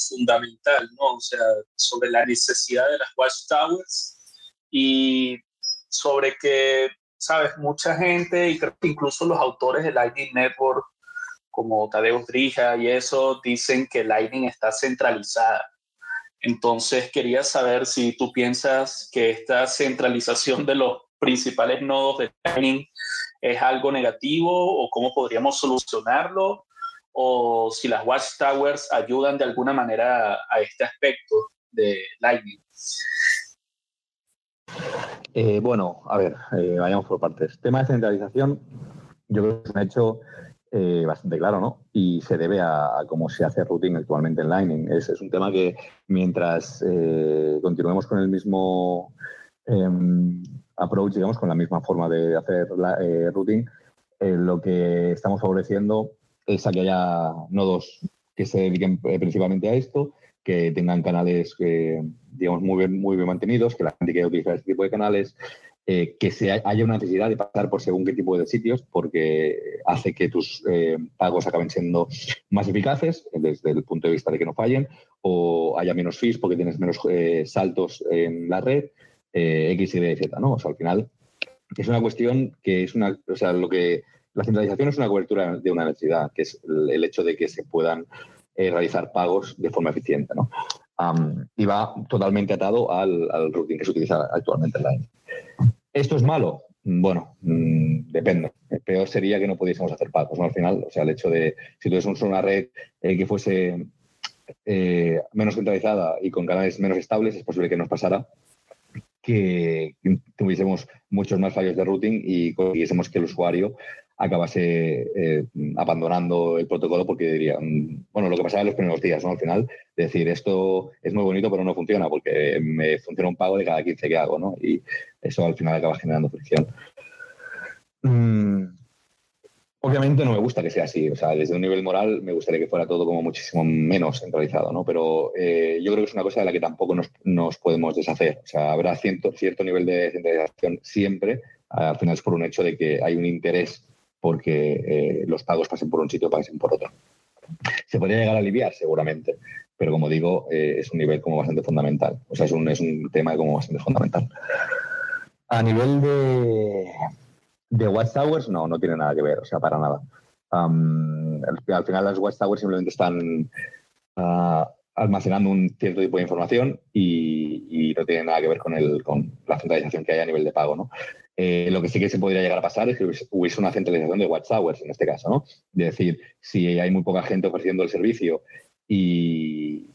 fundamental, ¿no? O sea, sobre la necesidad de las watchtowers y sobre que, sabes, mucha gente, y creo que incluso los autores de Lightning Network, como Tadeusz Drija y eso, dicen que Lightning está centralizada. Entonces, quería saber si tú piensas que esta centralización de los principales nodos de Lightning es algo negativo o cómo podríamos solucionarlo o si las watchtowers ayudan de alguna manera a este aspecto de Lightning. Eh, bueno, a ver, eh, vayamos por partes. Tema de centralización, yo creo que es un hecho eh, bastante claro, ¿no? Y se debe a, cómo se hace routing actualmente en Lightning. Es, un tema que mientras continuemos con el mismo em, approach, digamos, con la misma forma de hacer routing, lo que estamos favoreciendo es a que haya nodos que se dediquen principalmente a esto que tengan canales, eh, digamos, muy bien, muy bien mantenidos, que la gente quiera utilizar este tipo de canales, eh, que se haya una necesidad de pasar por según qué tipo de sitios, porque hace que tus eh, pagos acaben siendo más eficaces desde el punto de vista de que no fallen, o haya menos fees porque tienes menos saltos en la red, X, Y, Z, ¿no? O sea, al final es una cuestión que es una, o sea, lo que la centralización es una cobertura de una necesidad, que es el hecho de que se puedan eh, realizar pagos de forma eficiente. ¿no? Y va totalmente atado al, routing que se utiliza actualmente en Line. ¿Esto es malo? Bueno, mm, depende. Peor sería que no pudiésemos hacer pagos, ¿no? Al final, o sea, el hecho de, si tuviésemos una red eh, que fuese eh, menos centralizada y con canales menos estables, es posible que nos pasara que tuviésemos muchos más fallos de routing y consiguiésemos que el usuario acabase eh, abandonando el protocolo porque dirían, bueno, lo que pasaba en los primeros días, ¿no? Al final, decir, esto es muy bonito, pero no funciona porque me funciona un pago de cada 15 que hago, ¿no? Y eso al final acaba generando fricción. Mm, obviamente no me gusta que sea así, o sea, desde un nivel moral me gustaría que fuera todo como muchísimo menos centralizado, ¿no? Pero eh, yo creo que es una cosa de la que tampoco nos, nos podemos deshacer, o sea, habrá cierto, cierto nivel de centralización siempre, al final es por un hecho de que hay un interés porque eh, los pagos pasen por un sitio pasen por otro. ¿Se podría llegar a aliviar? Seguramente, pero como digo, eh, es un nivel como bastante fundamental. O sea, es un, es un tema como bastante fundamental. A nivel de, de Watchtowers, no, no tiene nada que ver, o sea, para nada. al, final las Watchtowers simplemente están ah, almacenando un cierto tipo de información y, y, no tiene nada que ver con, el, con la centralización que hay a nivel de pago, ¿no? Eh, lo que sí que se podría llegar a pasar es que hubiese una centralización de Watchtowers en este caso, ¿no? Es decir, si hay muy poca gente ofreciendo el servicio y,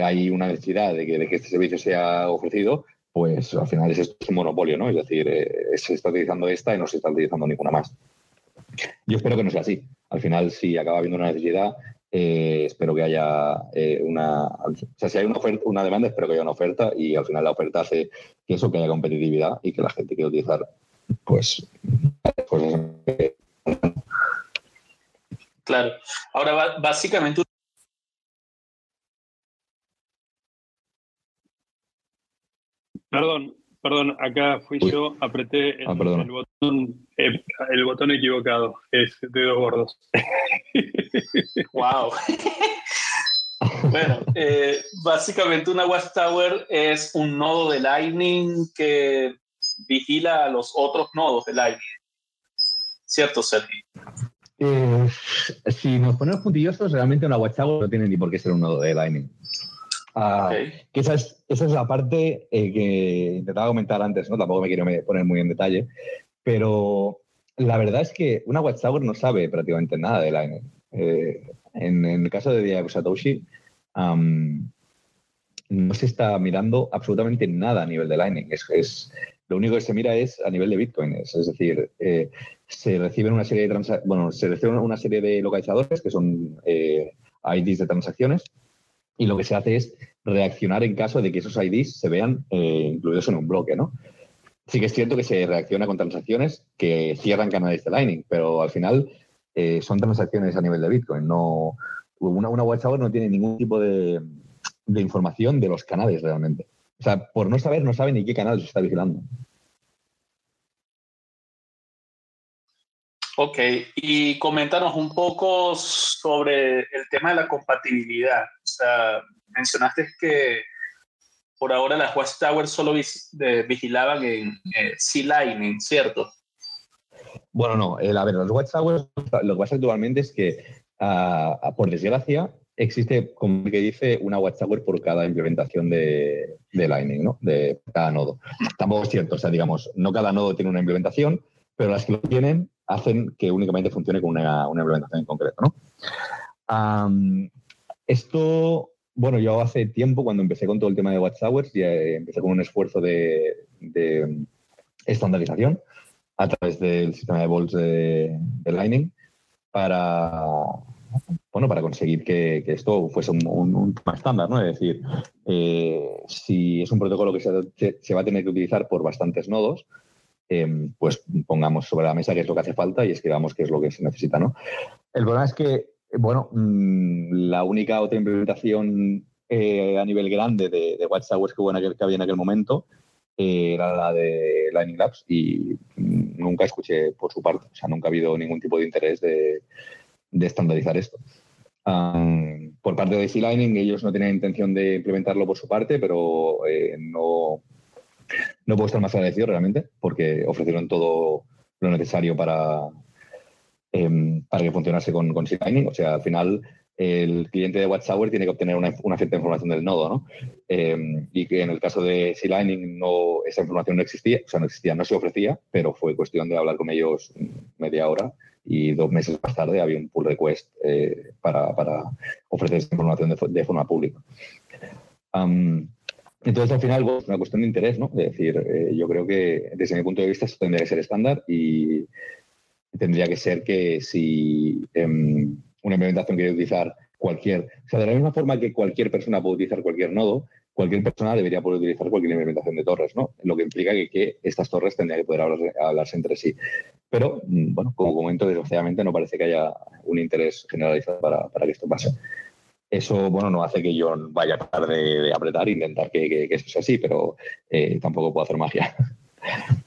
hay una necesidad de que, este servicio sea ofrecido, pues al final es, un monopolio, ¿no? Es decir, eh, se está utilizando esta y no se está utilizando ninguna más. Yo espero que no sea así. Al final, si acaba habiendo una necesidad, eh, espero que haya eh, una. O sea, si hay una, oferta, una demanda, espero que haya una oferta y al final la oferta hace que eso, que haya competitividad y que la gente quiera utilizar, pues. pues claro. Ahora, básicamente. Perdón, Perdón, acá fui yo, apreté el, ah, botón, eh, el botón equivocado, es de dos gordos. wow. bueno, eh, básicamente una Watchtower es un nodo de Lightning que vigila a los otros nodos de Lightning. ¿Cierto, Sergi? Eh, si nos ponemos puntillosos, realmente una Watchtower no tiene ni por qué ser un nodo de Lightning. Ah, que esa es, esa es la parte eh, que intentaba comentar antes, ¿no? Tampoco me quiero poner muy en detalle, pero la verdad es que una Watchtower no sabe prácticamente nada de Lightning. Eh, en, el caso de Diego Satoshi, no se está mirando absolutamente nada a nivel de Lightning. Es, lo único que se mira es a nivel de Bitcoin. Es, decir, eh, se reciben una serie de bueno, se reciben una serie de localizadores que son IDs de transacciones y lo que se hace es reaccionar en caso de que esos IDs se vean eh, incluidos en un bloque, ¿no? sí que es cierto que se reacciona con transacciones que cierran canales de Lightning, pero al final eh, son transacciones a nivel de Bitcoin. No, una, una Watchtower no tiene ningún tipo de, de información de los canales realmente. O sea, por no saber, no sabe ni qué canal se está vigilando. Ok, y coméntanos un poco sobre el tema de la compatibilidad. O sea, mencionaste que por ahora las Watchtowers solo vigilaban en eh, C-Lightning, ¿cierto? Bueno, no. a ver, los Watchtowers lo que pasa actualmente es que, ah, por desgracia, existe, como que dice, una Watchtower por cada implementación de, Lightning, ¿no? De cada nodo. Tampoco es o sea, digamos, no cada nodo tiene una implementación, pero las que lo tienen hacen que únicamente funcione con una, implementación en concreto, ¿no? esto, bueno, yo hace tiempo, cuando empecé con todo el tema de Watchtowers, ya empecé con un esfuerzo de, estandarización a través del sistema de volts de Lightning para bueno, para conseguir que, esto fuese un, tema estándar, ¿no? Es decir, eh, si es un protocolo que se, va a tener que utilizar por bastantes nodos, em, pues pongamos sobre la mesa qué es lo que hace falta y escribamos qué es lo que se necesita, ¿no? El problema es que, bueno, mm, la única otra implementación eh, a nivel grande de, de Watchtowers que, que había en aquel momento eh, era la de Lightning Labs y mm, nunca escuché por su parte, o sea, nunca ha habido ningún tipo de interés de de estandarizar esto. por parte de DC Lightning, ellos no tenían intención de implementarlo por su parte, pero eh, no, no puedo estar más agradecido realmente, porque ofrecieron todo lo necesario para, em, para que funcionase con, con. O sea, al final el cliente de Watchtower tiene que obtener una, cierta información del nodo, ¿no? Em, y que en el caso de C-Lightning no, esa información no existía, o sea, no existía, no se ofrecía, pero fue cuestión de hablar con ellos media hora y dos meses más tarde había un pull request eh, para, ofrecer esa información de, forma pública. Entonces, al final, es una cuestión de interés, ¿no? Es decir, eh, yo creo que desde mi punto de vista esto tendría que ser estándar y tendría que ser que si em, una implementación quiere utilizar cualquier, o sea, de la misma forma que cualquier persona puede utilizar cualquier nodo, cualquier persona debería poder utilizar cualquier implementación de torres, ¿no? Lo que implica que, estas torres tendrían que poder hablarse entre sí. Pero, mm, bueno, como comento, desgraciadamente no parece que haya un interés generalizado para, que esto pase. Eso, bueno, no hace que yo vaya a tratar de, apretar e intentar que, eso sea así, pero eh, tampoco puedo hacer magia.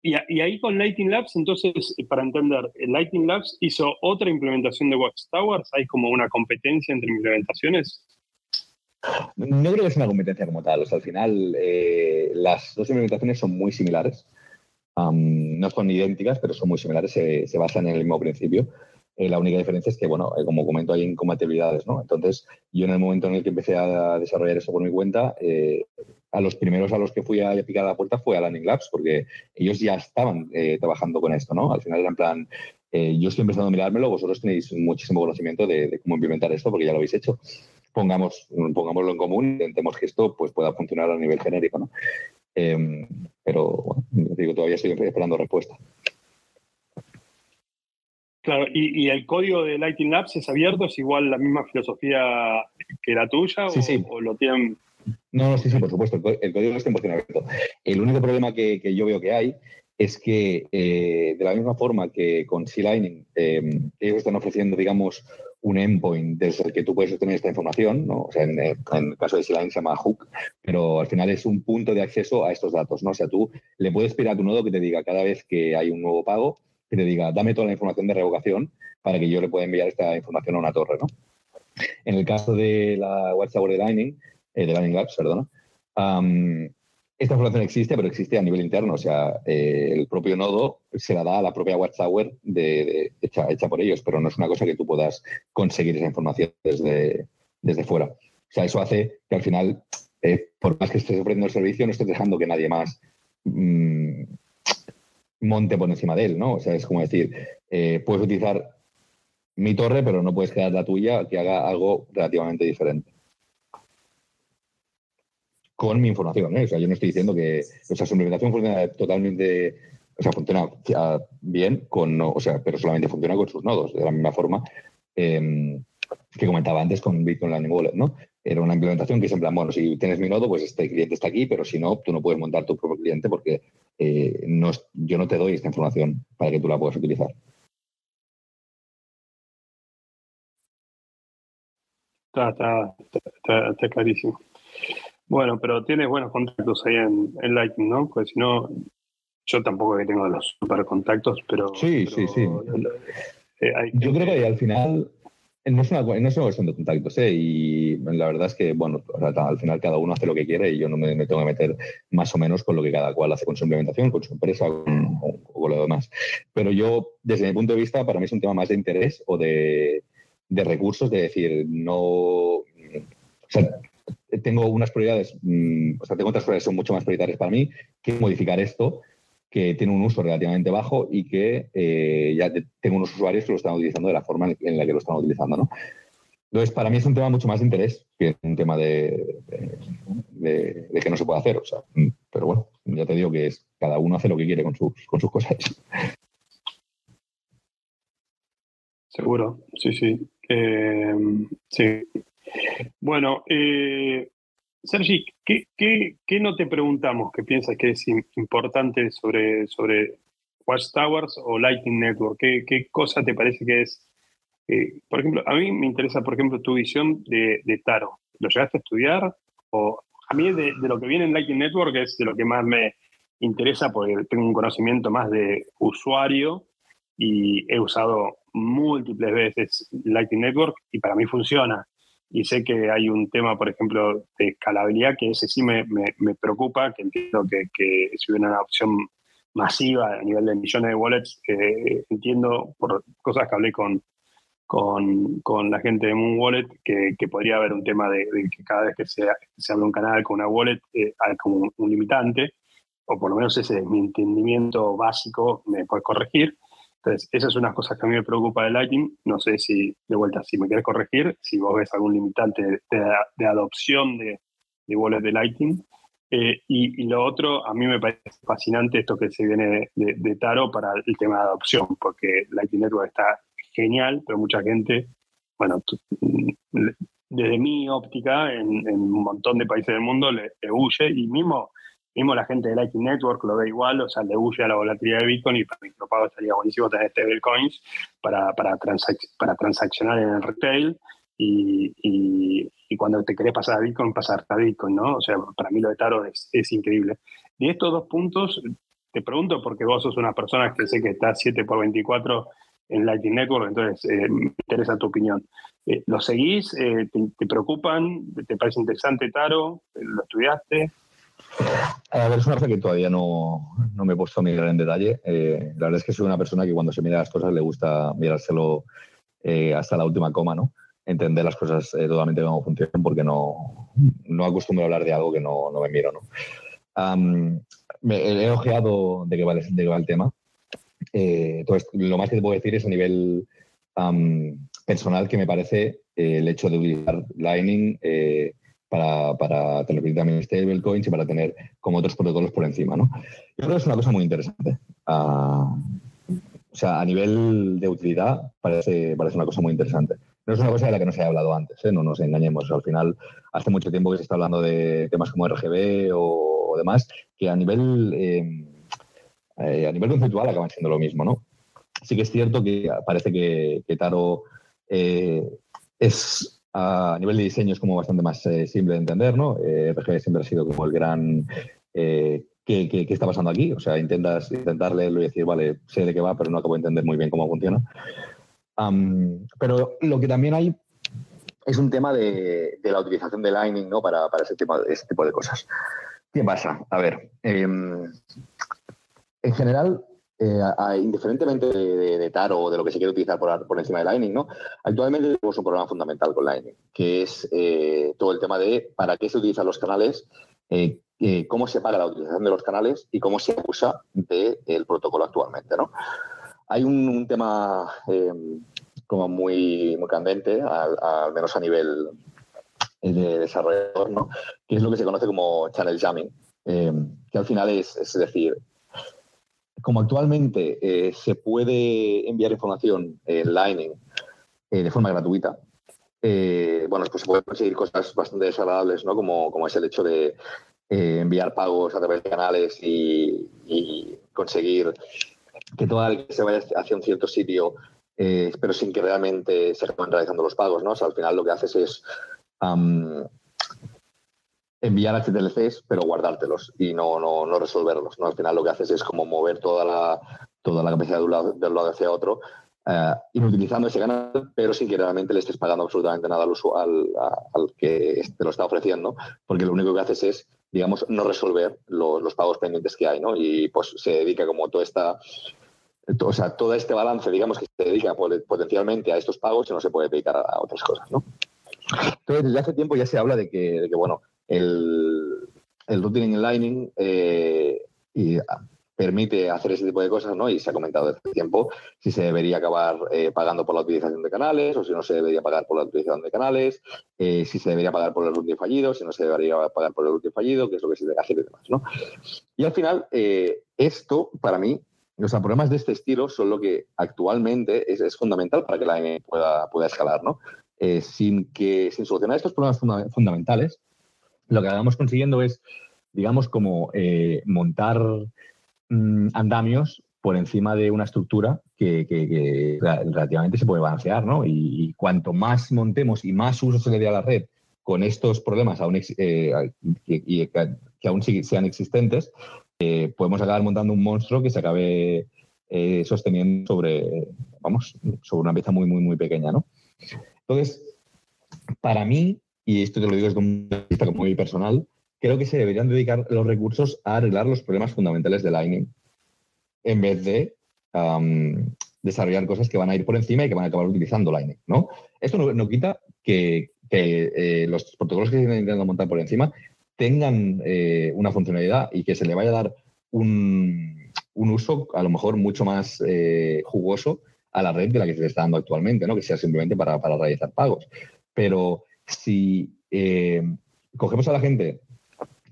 Y, ahí con Lighting Labs, entonces, para entender, Lighting Labs hizo otra implementación de Watchtowers, ¿hay como una competencia entre implementaciones? No creo que sea una competencia como tal. O sea, al final, eh, las dos implementaciones son muy similares no son idénticas, pero son muy similares, se, basan en el mismo principio. Eh, la única diferencia es que, bueno, eh, como comento, hay incompatibilidades, ¿no? Entonces, yo en el momento en el que empecé a desarrollar eso por mi cuenta, eh, a los primeros a los que fui a picar a la puerta fue a Landing Labs, porque ellos ya estaban trabajando con esto, ¿no? Al final era en plan, yo estoy empezando a mirármelo, vosotros tenéis muchísimo conocimiento de, cómo implementar esto, porque ya lo habéis hecho. Pongamos, pongámoslo en común, intentemos que esto pues, pueda funcionar a nivel genérico, ¿no? Em, pero bueno, digo, todavía estoy esperando respuesta. Claro, y, el código de Lighting Labs es abierto, es igual la misma filosofía que la tuya sí, o, sí. lo tienen. No, no, sí, sí, por supuesto, el, código es 100% abierto. El único problema que, yo veo que hay es que eh, de la misma forma que con C-Lightning em, ellos están ofreciendo, digamos, un endpoint desde el que tú puedes obtener esta información, ¿no? O sea, en, el caso de C-Line se llama hook, pero al final es un punto de acceso a estos datos, ¿no? O sea, tú le puedes pedir a tu nodo que te diga cada vez que hay un nuevo pago, que te diga, dame toda la información de revocación para que yo le pueda enviar esta información a una torre, ¿no? En el caso de la Watchtower de Lightning, eh, de Lightning Labs, perdón, esta información existe, pero existe a nivel interno. O sea, eh, el propio nodo se la da a la propia Watchtower de, hecha, por ellos, pero no es una cosa que tú puedas conseguir esa información desde, desde fuera. O sea, eso hace que al final, eh, por más que estés ofreciendo el servicio, no estés dejando que nadie más mm, monte por encima de él, ¿no? O sea, es como decir, eh, puedes utilizar mi torre, pero no puedes crear la tuya que haga algo relativamente diferente con mi información. ¿eh? O sea, yo no estoy diciendo que o sea, su implementación funciona totalmente, o sea, funciona bien con, o sea, pero solamente funciona con sus nodos, de la misma forma. Em, que comentaba antes con Bitcoin Lightning Wallet, ¿no? Era una implementación que es en plan, bueno, si tienes mi nodo, pues este cliente está aquí, pero si no, tú no puedes montar tu propio cliente porque eh, no, yo no te doy esta información para que tú la puedas utilizar. Está, está, clarísimo. Bueno, pero tienes buenos contactos ahí en, Lightning, ¿no? Pues si no, yo tampoco que tengo los super contactos, pero. Sí, sí, sí. Eh, yo creo que al final no es, una, no es una cuestión de contactos, ¿eh? y la verdad es que, bueno, al final cada uno hace lo que quiere y yo no me, tengo que meter más o menos con lo que cada cual hace con su implementación, con su empresa o con, lo demás. Pero yo, desde mi punto de vista, para mí es un tema más de interés o de, de recursos, de decir, no. O sea, tengo unas prioridades, mm, o sea, tengo otras prioridades que son mucho más prioritarias para mí que modificar esto que tiene un uso relativamente bajo y que eh, ya tengo unos usuarios que lo están utilizando de la forma en la que lo están utilizando. ¿no? Entonces, para mí es un tema mucho más de interés que un tema de, de, que no se puede hacer. O sea, pero bueno, ya te digo que es, cada uno hace lo que quiere con sus, con sus cosas. Seguro, sí, sí. Eh, sí. Bueno, eh, Sergi, ¿qué, ¿qué, no te preguntamos que piensas que es importante sobre, sobre Watchtowers o Lightning Network? ¿Qué, qué cosa te parece que es? Eh, por ejemplo, a mí me interesa, por ejemplo, tu visión de, de Taro. ¿Lo llegaste a estudiar? O a mí de, de, lo que viene en Lightning Network es de lo que más me interesa porque tengo un conocimiento más de usuario y he usado múltiples veces Lightning Network y para mí funciona y sé que hay un tema, por ejemplo, de escalabilidad, que ese sí me, me, preocupa, que entiendo que, que, si hubiera una opción masiva a nivel de millones de wallets, eh, entiendo por cosas que hablé con, con, con, la gente de Moon Wallet, que, que podría haber un tema de, que cada vez que se, se abre un canal con una wallet eh, hay como un, limitante, o por lo menos ese es mi entendimiento básico, me puede corregir. Entonces, esa es una cosa que a mí me preocupa de Lightning. No sé si, de vuelta, si me quieres corregir, si vos ves algún limitante de, adopción de, de wallets de Lightning. Eh, y, lo otro, a mí me parece fascinante esto que se viene de, Taro para el tema de adopción, porque Lightning Network está genial, pero mucha gente, bueno, desde mi óptica, en, un montón de países del mundo le, le huye y mismo Mismo la gente de Lightning Network lo ve igual, o sea, le huye a la volatilidad de Bitcoin y para micropago sería buenísimo tener stablecoins para, para, para transaccionar en el retail y, y, cuando te querés pasar a Bitcoin, pasarte a Bitcoin, ¿no? O sea, para mí lo de Taro es, es increíble. De estos dos puntos, te pregunto porque vos sos una persona que sé que está 7 por 24 en Lightning Network, entonces eh, me interesa tu opinión. Eh, ¿Lo seguís? Eh, te, ¿Te preocupan? ¿Te parece interesante Taro? ¿Lo estudiaste? A ver, es una cosa que todavía no, no me he puesto a mirar en detalle. Eh, la verdad es que soy una persona que cuando se mira las cosas le gusta mirárselo eh, hasta la última coma, ¿no? Entender las cosas eh, totalmente cómo funcionan porque no, no acostumbro a hablar de algo que no, no me miro, ¿no? me, he ojeado de qué va, de qué va el tema. entonces, lo más que te puedo decir es a nivel personal que me parece el hecho de utilizar Lightning para, para tener también stablecoins y para tener como otros protocolos por encima. ¿no? Yo creo que es una cosa muy interesante. Ah, o sea, a nivel de utilidad parece, parece una cosa muy interesante. No es una cosa de la que no se haya hablado antes, ¿eh? no nos engañemos. Al final, hace mucho tiempo que se está hablando de temas como RGB o, demás, que a nivel, eh, eh, a nivel conceptual acaban siendo lo mismo. ¿no? Sí que es cierto que parece que, que Taro es a nivel de diseño es como bastante más eh, simple de entender, ¿no? Eh, siempre ha sido como el gran... Eh, ¿qué, está pasando aquí? O sea, intentas intentar leerlo y decir, vale, sé de qué va, pero no acabo de entender muy bien cómo funciona. pero lo que también hay es un tema de, la utilización de Lightning, ¿no? Para, para ese, tipo, ese tipo de cosas. ¿Qué pasa? A ver, em, en general, eh, indiferentemente de, Taro o de lo que se quiere utilizar por, encima de Lightning. Actualmente tenemos un problema fundamental con Lightning, que es eh, todo el tema de para qué se utilizan los canales, eh, cómo se paga la utilización de los canales y cómo se usa del protocolo actualmente. Hay un, tema como muy, candente, al, menos a nivel de desarrollador, que es lo que se conoce como channel jamming, que al final es decir, como actualmente eh, se puede enviar información en Lightning eh, de forma gratuita, eh, bueno, pues se pueden conseguir cosas bastante desagradables, ¿no? Como, como es el hecho de eh, enviar pagos a través de canales y, conseguir que todo el que se vaya hacia un cierto sitio, eh, pero sin que realmente se acaben realizando los pagos, ¿no? O sea, al final lo que haces es enviar HTLCs, pero guardártelos y no, no, no resolverlos, ¿no? Al final lo que haces es como mover toda la, toda la capacidad de un lado, de un lado hacia otro uh, inutilizando ese canal, pero sin que realmente le estés pagando absolutamente nada al, al, al, que te lo está ofreciendo, porque lo único que haces es, digamos, no resolver lo, los pagos pendientes que hay, ¿no? Y pues se dedica como toda esta, o sea, todo este balance, digamos, que se dedica potencialmente a estos pagos y no se puede dedicar a, otras cosas, ¿no? Entonces, desde hace tiempo ya se habla de que, de que bueno, el, el routing en Lightning eh, y permite hacer ese tipo de cosas, ¿no? Y se ha comentado desde hace tiempo si se debería acabar eh, pagando por la utilización de canales o si no se debería pagar por la utilización de canales, eh, si se debería pagar por el routing fallido, si no se debería pagar por el routing fallido, que es lo que se debe hacer y demás, ¿no? Y al final, eh, esto, para mí, los problemas de este estilo son lo que actualmente es, es fundamental para que la AIM pueda, pueda escalar, ¿no? sin, que, sin solucionar estos problemas fundamentales, lo que acabamos consiguiendo es, digamos, como montar Mm, andamios por encima de una estructura que, relativamente se puede balancear, ¿no? Y, cuanto más montemos y más uso se le dé a la red con estos problemas aún eh, que aún sean existentes, eh, podemos acabar montando un monstruo que se acabe eh, sosteniendo sobre, vamos, sobre una pieza muy, muy, muy pequeña, ¿no? Entonces, para mí, y esto te lo digo desde un punto de vista muy personal, creo que se deberían dedicar los recursos a arreglar los problemas fundamentales de Lightning en vez de desarrollar cosas que van a ir por encima y que van a acabar utilizando Lightning. ¿no? Esto no, quita que, eh, los protocolos que se intentando montar por encima tengan eh, una funcionalidad y que se le vaya a dar un, uso a lo mejor mucho más eh, jugoso a la red de la que se está dando actualmente, ¿no? que sea simplemente para, para realizar pagos. Pero si cogemos a la gente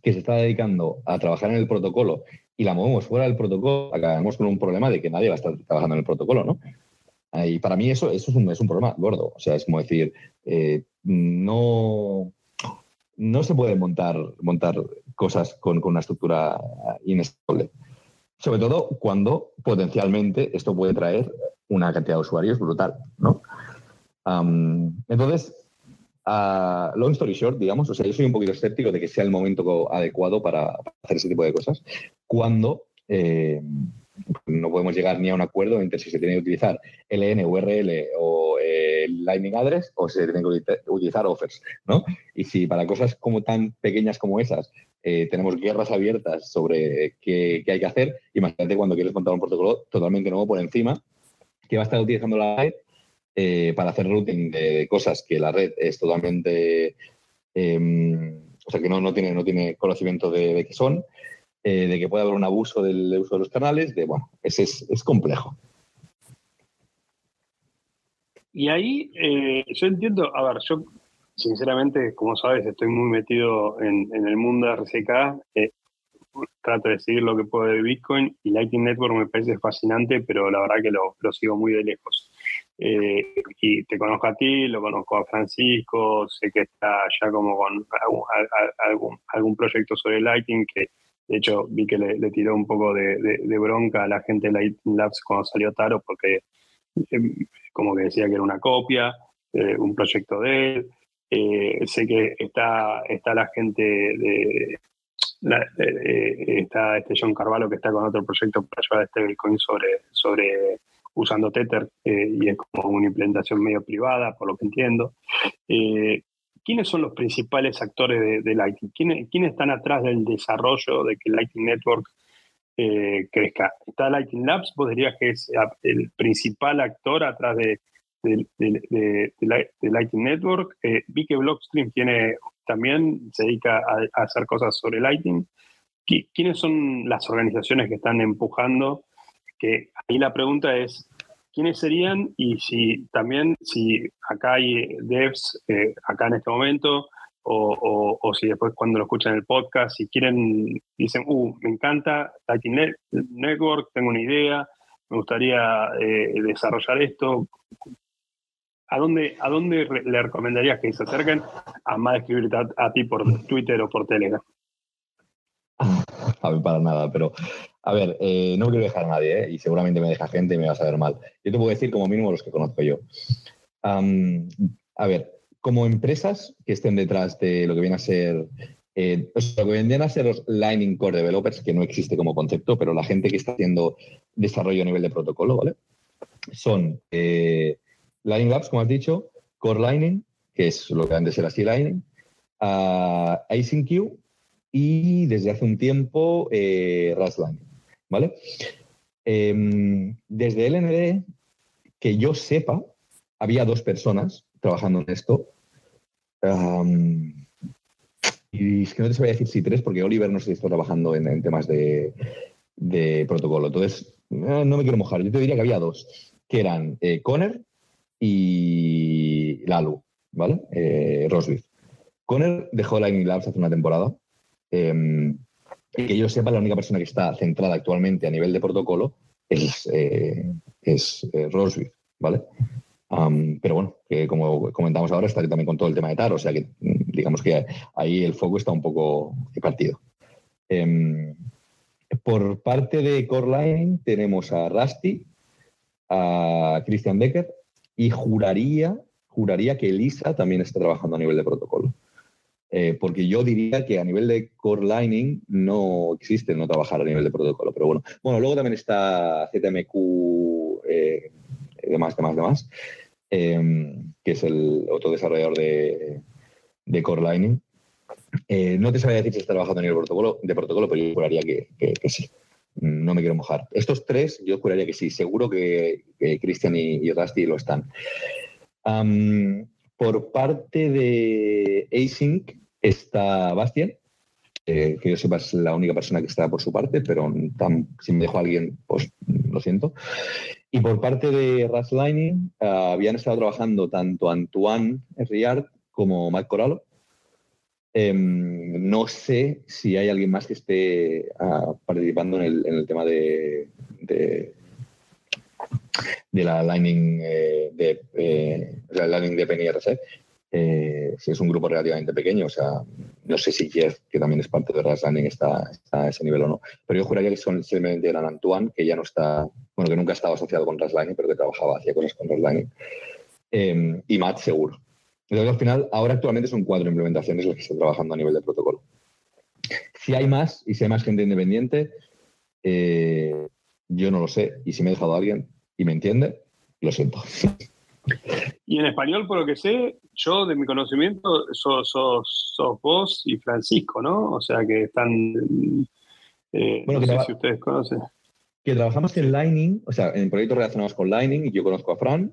que se está dedicando a trabajar en el protocolo y la movemos fuera del protocolo, acabamos con un problema de que nadie va a estar trabajando en el protocolo, ¿no? Y para mí eso, eso es, un, es un problema gordo. O sea, es como decir, eh, no, no se puede montar, montar cosas con, con, una estructura inestable. Sobre todo cuando potencialmente esto puede traer una cantidad de usuarios brutal, ¿no? entonces, Uh, long story short, digamos, o sea, yo soy un poquito escéptico de que sea el momento adecuado para, hacer ese tipo de cosas, cuando eh, no podemos llegar ni a un acuerdo entre si se tiene que utilizar LN, URL o eh, Lightning Address o se tienen que utilizar offers, ¿no? Y si para cosas como tan pequeñas como esas eh, tenemos guerras abiertas sobre qué, qué, hay que hacer, imagínate cuando quieres montar un protocolo totalmente nuevo por encima, que va a estar utilizando la red eh, para hacer routing de cosas que la red es totalmente, em, o sea, que no, no, tiene, no tiene conocimiento de, de qué son, eh, de que puede haber un abuso del uso de los canales, de, bueno, es, es, es complejo. Y ahí eh, yo entiendo, a ver, yo sinceramente, como sabes, estoy muy metido en, en el mundo de RCK trato de seguir lo que puedo de Bitcoin y Lightning Network me parece fascinante, pero la verdad que lo, lo sigo muy de lejos. Eh, y te conozco a ti, lo conozco a Francisco, sé que está ya como con algún, algún, proyecto sobre Lightning que de hecho vi que le, tiró un poco de, de, bronca a la gente de Lightning Labs cuando salió Taro porque em, como que decía que era una copia, eh, un proyecto de él. Eh, sé que está, está la gente de, está este John Carvalho que está con otro proyecto para llevar este Bitcoin sobre, sobre usando Tether eh, y es como una implementación medio privada, por lo que entiendo. Eh, ¿Quiénes son los principales actores de, Lightning? ¿Quiénes, ¿Quiénes, están atrás del desarrollo de que Lightning Network eh, crezca? ¿Está Lightning Labs? ¿Vos dirías que es el principal actor atrás de, Lightning Network? vi que Blockstream tiene también se dedica a, hacer cosas sobre Lightning. ¿Quiénes son las organizaciones que están empujando? Que ahí la pregunta es, ¿quiénes serían? Y si también, si acá hay devs, eh, acá en este momento, o, si después cuando lo escuchan en el podcast, si quieren, dicen, uh, me encanta Lightning Network, tengo una idea, me gustaría eh, desarrollar esto. ¿a dónde, ¿a dónde le recomendarías que se acerquen a más escribirte a, ti por Twitter o por Telegram? A ver, para nada, pero a ver, eh, no quiero dejar a nadie, ¿eh? y seguramente me deja gente y me va a saber mal. Yo te puedo decir como mínimo los que conozco yo. a ver, como empresas que estén detrás de lo que viene a ser eh, lo que vendrían a ser los Lightning Core Developers, que no existe como concepto, pero la gente que está haciendo desarrollo a nivel de protocolo, ¿vale? Son eh, Lightning Labs, como has dicho, Core Lightning, que es lo que antes era así Lightning, uh, IsingQ y desde hace un tiempo eh, ¿vale? Em, desde LND, que yo sepa, había dos personas trabajando en esto. Y es que no te sabría decir si tres, porque Oliver no si está trabajando en, temas de, protocolo. Entonces, eh, no me quiero mojar. Yo te diría que había dos, que eran eh, Conner y Lalu, ¿vale? Eh, Conner dejó Lightning Labs hace una temporada. Em, y que yo sepa, la única persona que está centrada actualmente a nivel de protocolo es, eh, es ¿vale? pero bueno, que como comentamos ahora, está también con todo el tema de TAR, o sea que mm, digamos que ahí el foco está un poco partido. Em, por parte de Coreline tenemos a Rusty, a Christian Becker y juraría, juraría que Elisa también está trabajando a nivel de protocolo. Eh, porque yo diría que a nivel de core lining no existe no trabajar a nivel de protocolo, pero bueno. Bueno, luego también está ZMQ, eh, demás, demás, demás, em, que es el otro desarrollador de, de Core Lightning. Eh, no te sabría decir si está trabajando a nivel protocolo, de protocolo, pero yo juraría que, sí. No me quiero mojar. Estos tres, yo juraría que sí. Seguro que, Christian y, y, lo están. Por parte de Async está Bastian, eh, que yo sepa es la única persona que está por su parte, pero si me dejo a alguien, pues lo siento. Y por parte de Rush Lightning, ah, habían estado trabajando tanto Antoine Riard como Matt Corallo. Em, no sé si hay alguien más que esté ah, participando en el, tema de, la Lightning eh, de, eh, la Lightning de PNRC. Eh, es un grupo relativamente pequeño, o sea, no sé si Jeff, que también es parte de Rush Lightning, está, a ese nivel o no. Pero yo juraría que son simplemente eran Antoine, que ya no está, bueno, que nunca ha estado asociado con Rush Lightning, pero que trabajaba, hacía cosas con Rush Lightning. Em, y Matt seguro. Entonces, al final, ahora actualmente son cuatro implementaciones las que están trabajando a nivel de protocolo. Si hay más y si hay más gente independiente, eh, yo no lo sé. Y si me he dejado alguien y me entiende, lo siento. Y en español, por lo que sé, yo de mi conocimiento, sos, vos y Francisco, ¿no? O sea que están. Eh, bueno, no sé si ustedes conocen. Que trabajamos en Lightning, o sea, en proyectos relacionados con Lightning, y yo conozco a Fran,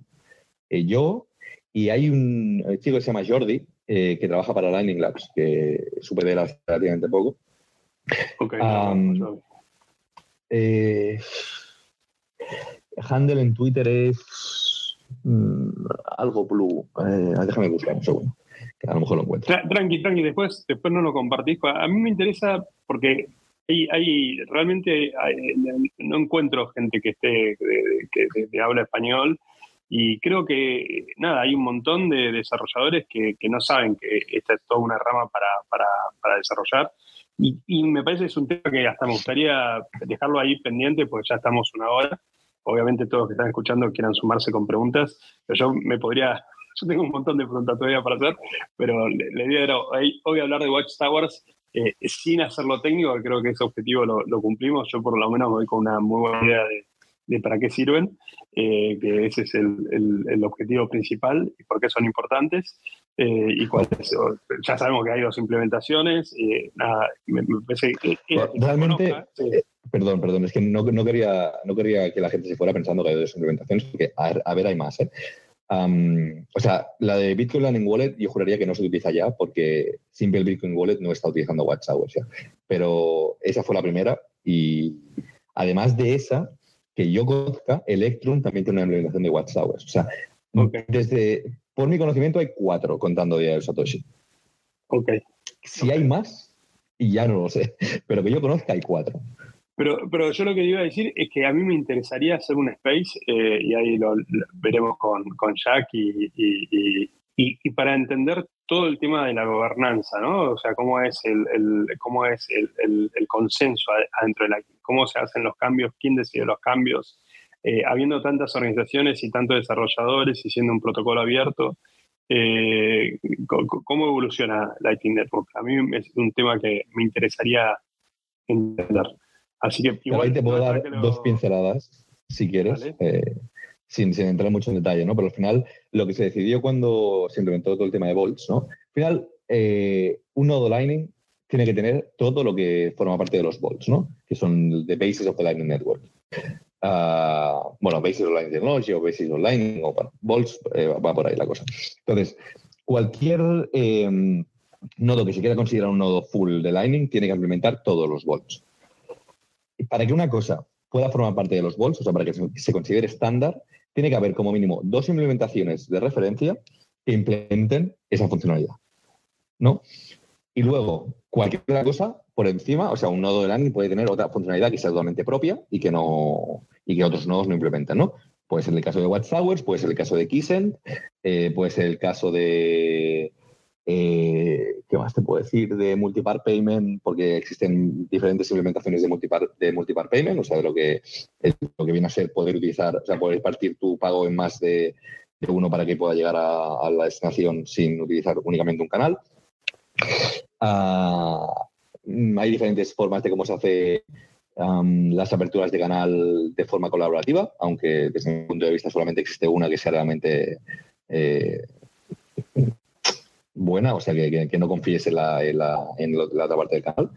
eh, yo, y hay un chico que se llama Jordi, eh, que trabaja para Lightning Labs, que supe de él hace relativamente poco. Ok. eh, handle en Twitter es mm, algo blue. Eh, déjame buscar un segundo, que a lo mejor lo encuentro. tranqui, tranqui, después, después no lo compartís. A mí me interesa porque hay, realmente no encuentro gente que esté que, que habla español y creo que, nada, hay un montón de desarrolladores que, no saben que esta es toda una rama para, desarrollar. Y, me parece que es un tema que hasta me gustaría dejarlo ahí pendiente, porque ya estamos una hora. Obviamente todos los que están escuchando quieran sumarse con preguntas, pero yo me podría, yo tengo un montón de preguntas todavía para hacer, pero la idea era hoy, hablar de Watchtowers eh, sin hacerlo técnico, creo que ese objetivo lo, lo, cumplimos. Yo por lo menos me voy con una muy buena idea de, de para qué sirven, eh, que ese es el, el, objetivo principal y por qué son importantes. Eh, y ya sabemos que hay dos implementaciones. nada, me, parece que, Realmente, eh, perdón, perdón, es que no, no, quería, no quería que la gente se fuera pensando que hay dos implementaciones, porque a, ver, hay más. o sea, la de Bitcoin Lightning Wallet yo juraría que no se utiliza ya porque Simple Bitcoin Wallet no está utilizando WhatsApp. ya. Pero esa fue la primera y además de esa, que yo conozca, Electrum también tiene una implementación de WhatsApp. O sea, desde, por mi conocimiento hay cuatro contando del Satoshi. Ok. Si hay más, y ya no lo sé, pero que yo conozca hay cuatro. Pero, pero yo lo que iba a decir es que a mí me interesaría hacer un space, eh, y ahí lo, veremos con, con Jack, y, y, y, para entender todo el tema de la gobernanza, ¿no? O sea, cómo es el, el cómo es el, el, consenso adentro de la cómo se hacen los cambios, quién decide los cambios, eh, habiendo tantas organizaciones y tantos desarrolladores y siendo un protocolo abierto, eh, ¿cómo evoluciona Lightning Network? A mí es un tema que me interesaría entender. Así que igual ahí te puedo dar dos pinceladas, si quieres, eh, sin, entrar mucho en detalle, ¿no? Pero al final, lo que se decidió cuando se implementó todo el tema de Bolts, ¿no? Al final, un nodo Lightning tiene que tener todo lo que forma parte de los Bolts, ¿no? Que son the basis of the Lightning Network. Uh, bueno, Basis Online Technology o Basis Online, o bueno, eh, va por ahí la cosa. Entonces, cualquier eh, nodo que se quiera considerar un nodo full de Lightning tiene que implementar todos los Bolts. Para que una cosa pueda formar parte de los Bolts, o sea, para que se, considere estándar, tiene que haber como mínimo dos implementaciones de referencia que implementen esa funcionalidad. ¿No? Y luego, cualquier otra cosa por encima, o sea, un nodo de Lightning puede tener otra funcionalidad que sea totalmente propia y que no, y que otros nodos no implementan, ¿no? Puede ser el caso de Watchtowers, puede ser el caso de Kissend, eh, puede ser el caso de. Eh, ¿Qué más te puedo decir? De multipart payment, porque existen diferentes implementaciones de multipart, de multipart payment, o sea, de lo que, lo que viene a ser poder utilizar, o sea, poder partir tu pago en más de, uno para que pueda llegar a, la destinación sin utilizar únicamente un canal. Ah, hay diferentes formas de cómo se hace las aperturas de canal de forma colaborativa, aunque desde mi punto de vista solamente existe una que sea realmente eh, buena, o sea, que, no confíes en la, otra parte del canal.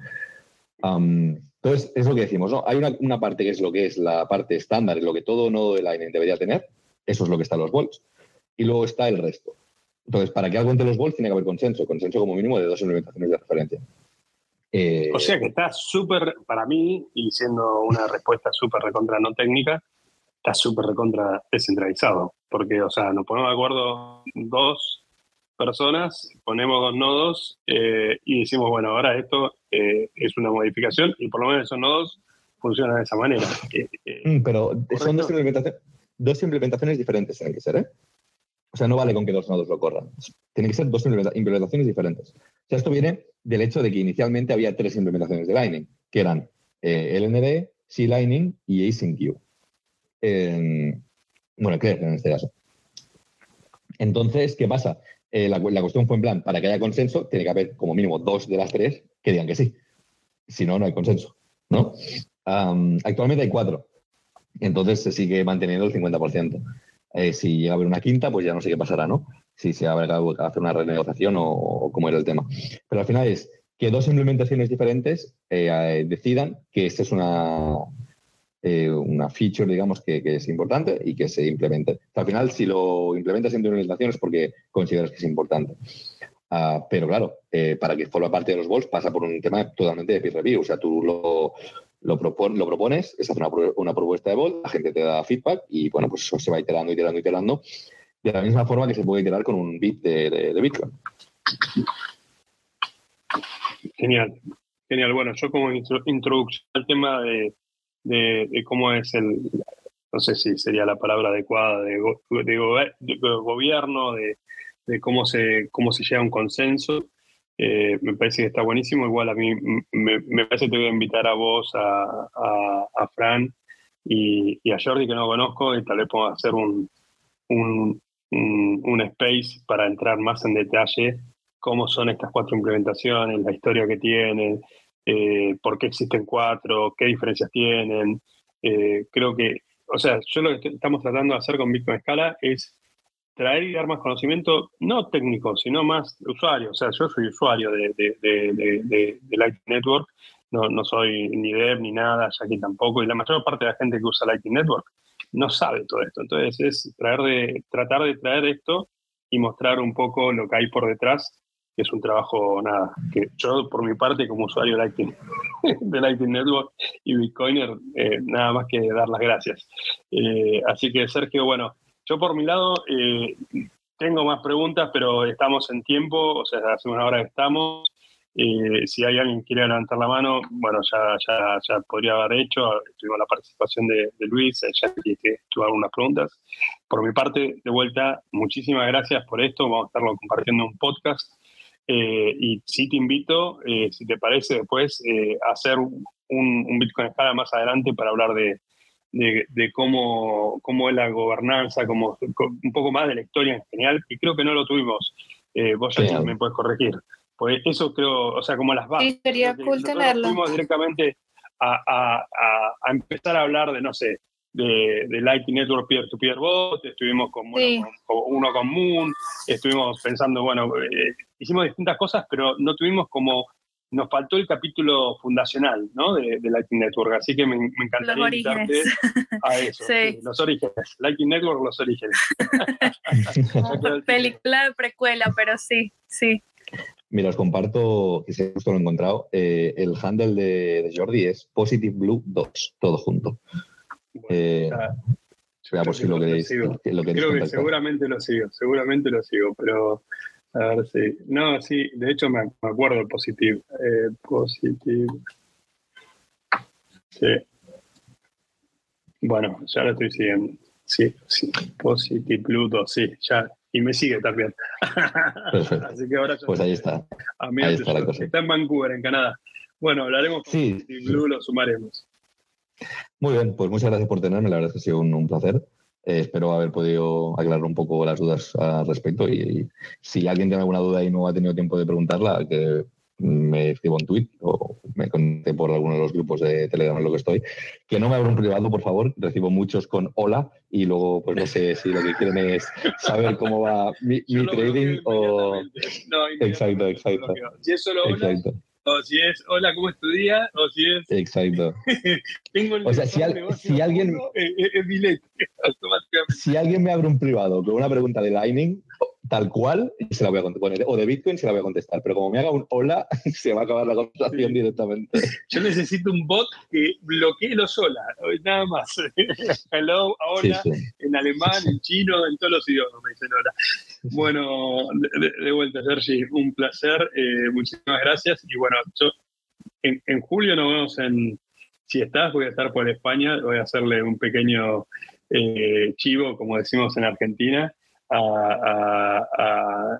entonces, es lo que decimos, ¿no? Hay una, parte que es lo que es la parte estándar, lo que todo nodo de Lightning debería tener, eso es lo que está en los volts, y luego está el resto. Entonces, para que algo entre los volts tiene que haber consenso, consenso como mínimo de dos implementaciones de referencia. Eh, o sea que está súper, para mí, y siendo una respuesta súper recontra no técnica, está súper recontra descentralizado. Porque, o sea, nos ponemos de acuerdo dos personas, ponemos dos nodos eh, y decimos, bueno, ahora esto eh, es una modificación y por lo menos esos nodos funcionan de esa manera. Mm, pero son dos implementaciones, dos implementaciones diferentes, tienen que ser, ¿eh? O sea, no vale con que dos nodos lo corran. Tienen que ser dos implementaciones diferentes. O sea, esto viene del hecho de que inicialmente había tres implementaciones de Lightning, que eran eh, LND, C-Lightning y AsyncQ. bueno, ¿qué en este caso? Entonces, ¿qué pasa? Eh, la, cuestión fue en plan, para que haya consenso, tiene que haber como mínimo dos de las tres que digan que sí. Si no, no hay consenso. ¿no? actualmente hay cuatro. Entonces se sigue manteniendo el 50%. Eh, si llega a haber una quinta, pues ya no sé qué pasará, ¿no? Si se habrá que hacer una renegociación o, cómo era el tema. Pero al final es que dos implementaciones diferentes eh, decidan que esta es una, eh, una feature, digamos, que, es importante y que se implemente. al final, si lo implementas en tu implementación es porque consideras que es importante. Ah, pero claro, para que forme parte de los bols pasa por un tema totalmente de peer review. O sea, tú lo, lo, lo propones, es hacer una, propuesta de bot, la gente te da feedback y bueno, pues eso se va iterando, iterando, iterando, de la misma forma que se puede iterar con un bit de, Bitcoin. Genial, genial. Bueno, yo como introducción al tema de, cómo es el, no sé si sería la palabra adecuada, de, gobierno, de, cómo, se, cómo se llega a un consenso. Eh, me parece que está buenísimo. Igual a mí me, parece que te voy a invitar a vos, a, a, Fran y, a Jordi, que no conozco, y tal vez podamos hacer un, un, un, space para entrar más en detalle cómo son estas cuatro implementaciones, la historia que tienen, eh, por qué existen cuatro, qué diferencias tienen. Eh, creo que, o sea, yo lo que estamos tratando de hacer con Bitcoin Scala es traer y dar más conocimiento, no técnico, sino más usuario. O sea, yo soy usuario de, de, de, Lightning Network, no, no, soy ni dev ni nada, ya tampoco, y la mayor parte de la gente que usa Lightning Network no sabe todo esto. Entonces es de, tratar de traer esto y mostrar un poco lo que hay por detrás, que es un trabajo, nada, que yo por mi parte como usuario de Lightning, de Lightning Network y Bitcoiner, eh, nada más que dar las gracias. Eh, así que Sergio, bueno, yo por mi lado eh, tengo más preguntas, pero estamos en tiempo, o sea, hace una hora estamos. Si hay alguien que quiere levantar la mano, bueno, ya, ya, podría haber hecho. Tuvimos la participación de, Luis, ya que tuvo algunas preguntas. Por mi parte, de vuelta, muchísimas gracias por esto. Vamos a estarlo compartiendo en un podcast. Eh, y sí te invito, eh, si te parece, después a hacer un, un Bitcoin Escala más adelante para hablar de, de, cómo, cómo, es la gobernanza, como, un poco más de la historia en general, y creo que no lo tuvimos. vos ya también puedes corregir. Pues eso creo, o sea, como las bases. Sí, sería cool tenerlo. Fuimos directamente a, empezar a hablar de, no sé, de, de Lightning Network Peer-to-Peer Bot, estuvimos con, uno con Moon, estuvimos pensando, bueno, eh, hicimos distintas cosas, pero no tuvimos como, nos faltó el capítulo fundacional, ¿no? De, Lightning Network, así que me, me encantaría los orígenes. a eso, sí. los orígenes, Lightning Network, los orígenes. Película de precuela, pero sí, sí. Mira, os comparto, que se justo lo he encontrado, eh, el handle de, Jordi es Positive Blue 2, todo junto. Eh, veamos si lo queréis. Lo Creo que seguramente lo sigo, seguramente lo sigo, pero a ver si. No, sí, de hecho me, acuerdo el Positive. Eh, positive. Sí. Bueno, ya lo estoy siguiendo. Sí, sí. Positive 2, sí, ya y me sigue también. Así que ahora pues ahí está. ahí está, la cosa. está en Vancouver, en Canadá. Bueno, hablaremos con sí, Blue, lo sumaremos. Muy bien, pues muchas gracias por tenerme, la verdad es que ha sido un, placer. Eh, espero haber podido aclarar un poco las dudas al respecto y, si alguien tiene alguna duda y no ha tenido tiempo de preguntarla, que me escribo un tweet o me conté por alguno de los grupos de Telegram en lo que estoy. Que no me abra un privado, por favor. Recibo muchos con hola y luego, pues no sé si lo que quieren es saber cómo va mi, trading o. No, exacto, exacto. Si es solo hola, exacto. O si es hola, ¿cómo es tu día? O si es. Exacto. Tengo el o sea, si, si alguien. Es, Si alguien me abre un privado con una pregunta de Lightning, tal cual, se la voy a contestar. O de Bitcoin se la voy a contestar. Pero como me haga un hola, se va a acabar la conversación directamente. Yo necesito un bot que bloquee los hola, nada más. Hello, hola, en alemán, en chino, en todos los idiomas me dicen hola. Bueno, de, vuelta, Sergi, un placer. Eh, muchísimas gracias. Y bueno, yo en, en julio nos vemos en. Si estás, voy a estar por España, voy a hacerle un pequeño eh, chivo, como decimos en Argentina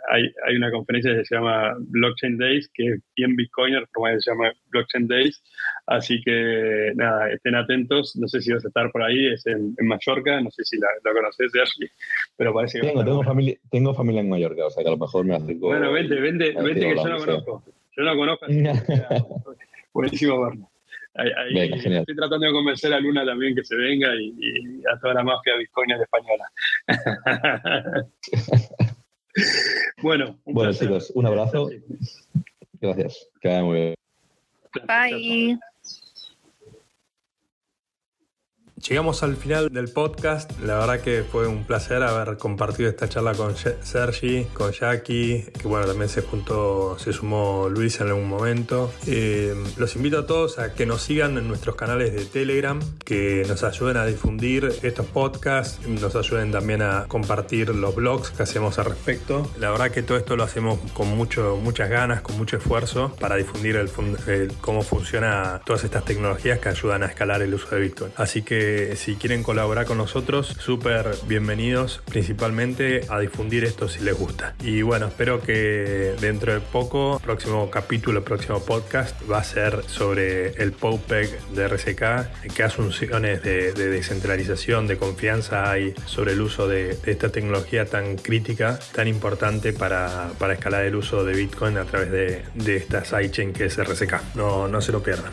hay, una conferencia que se llama Blockchain Days, que es bien Bitcoiner, como se llama Blockchain Days. Así que nada, estén atentos. No sé si vas a estar por ahí, es en, Mallorca, no sé si la, conoces, Ashley, pero parece que. Tengo, tengo, familia, tengo familia en Mallorca, o sea que a lo mejor me acerco. Bueno, vente, vente, vente que yo no conozco. Yo no conozco. buenísimo verlo. Estoy tratando de convencer a Luna también que se venga y, a toda la mafia bitcoiner española. bueno, un bueno chicos, un abrazo. Gracias. Que vaya muy bien. Bye. Llegamos al final del podcast. La verdad que fue un placer haber compartido esta charla con Sergi, con Jackie, que bueno, también se juntó, se sumó Luis en algún momento. Eh, los invito a todos a que nos sigan en nuestros canales de Telegram, que nos ayuden a difundir estos podcasts, nos ayuden también a compartir los blogs que hacemos al respecto. La verdad que todo esto lo hacemos con mucho, muchas ganas, con mucho esfuerzo para difundir cómo funciona todas estas tecnologías que ayudan a escalar el uso de Bitcoin. Así que si quieren colaborar con nosotros, súper bienvenidos principalmente a difundir esto si les gusta. Y bueno, espero que dentro de poco, próximo capítulo, próximo podcast va a ser sobre el POPEC de RSK, qué asunciones de, descentralización, de confianza hay sobre el uso de, esta tecnología tan crítica, tan importante para, para escalar el uso de Bitcoin a través de, de esta sidechain que es RSK. No, no se lo pierdan.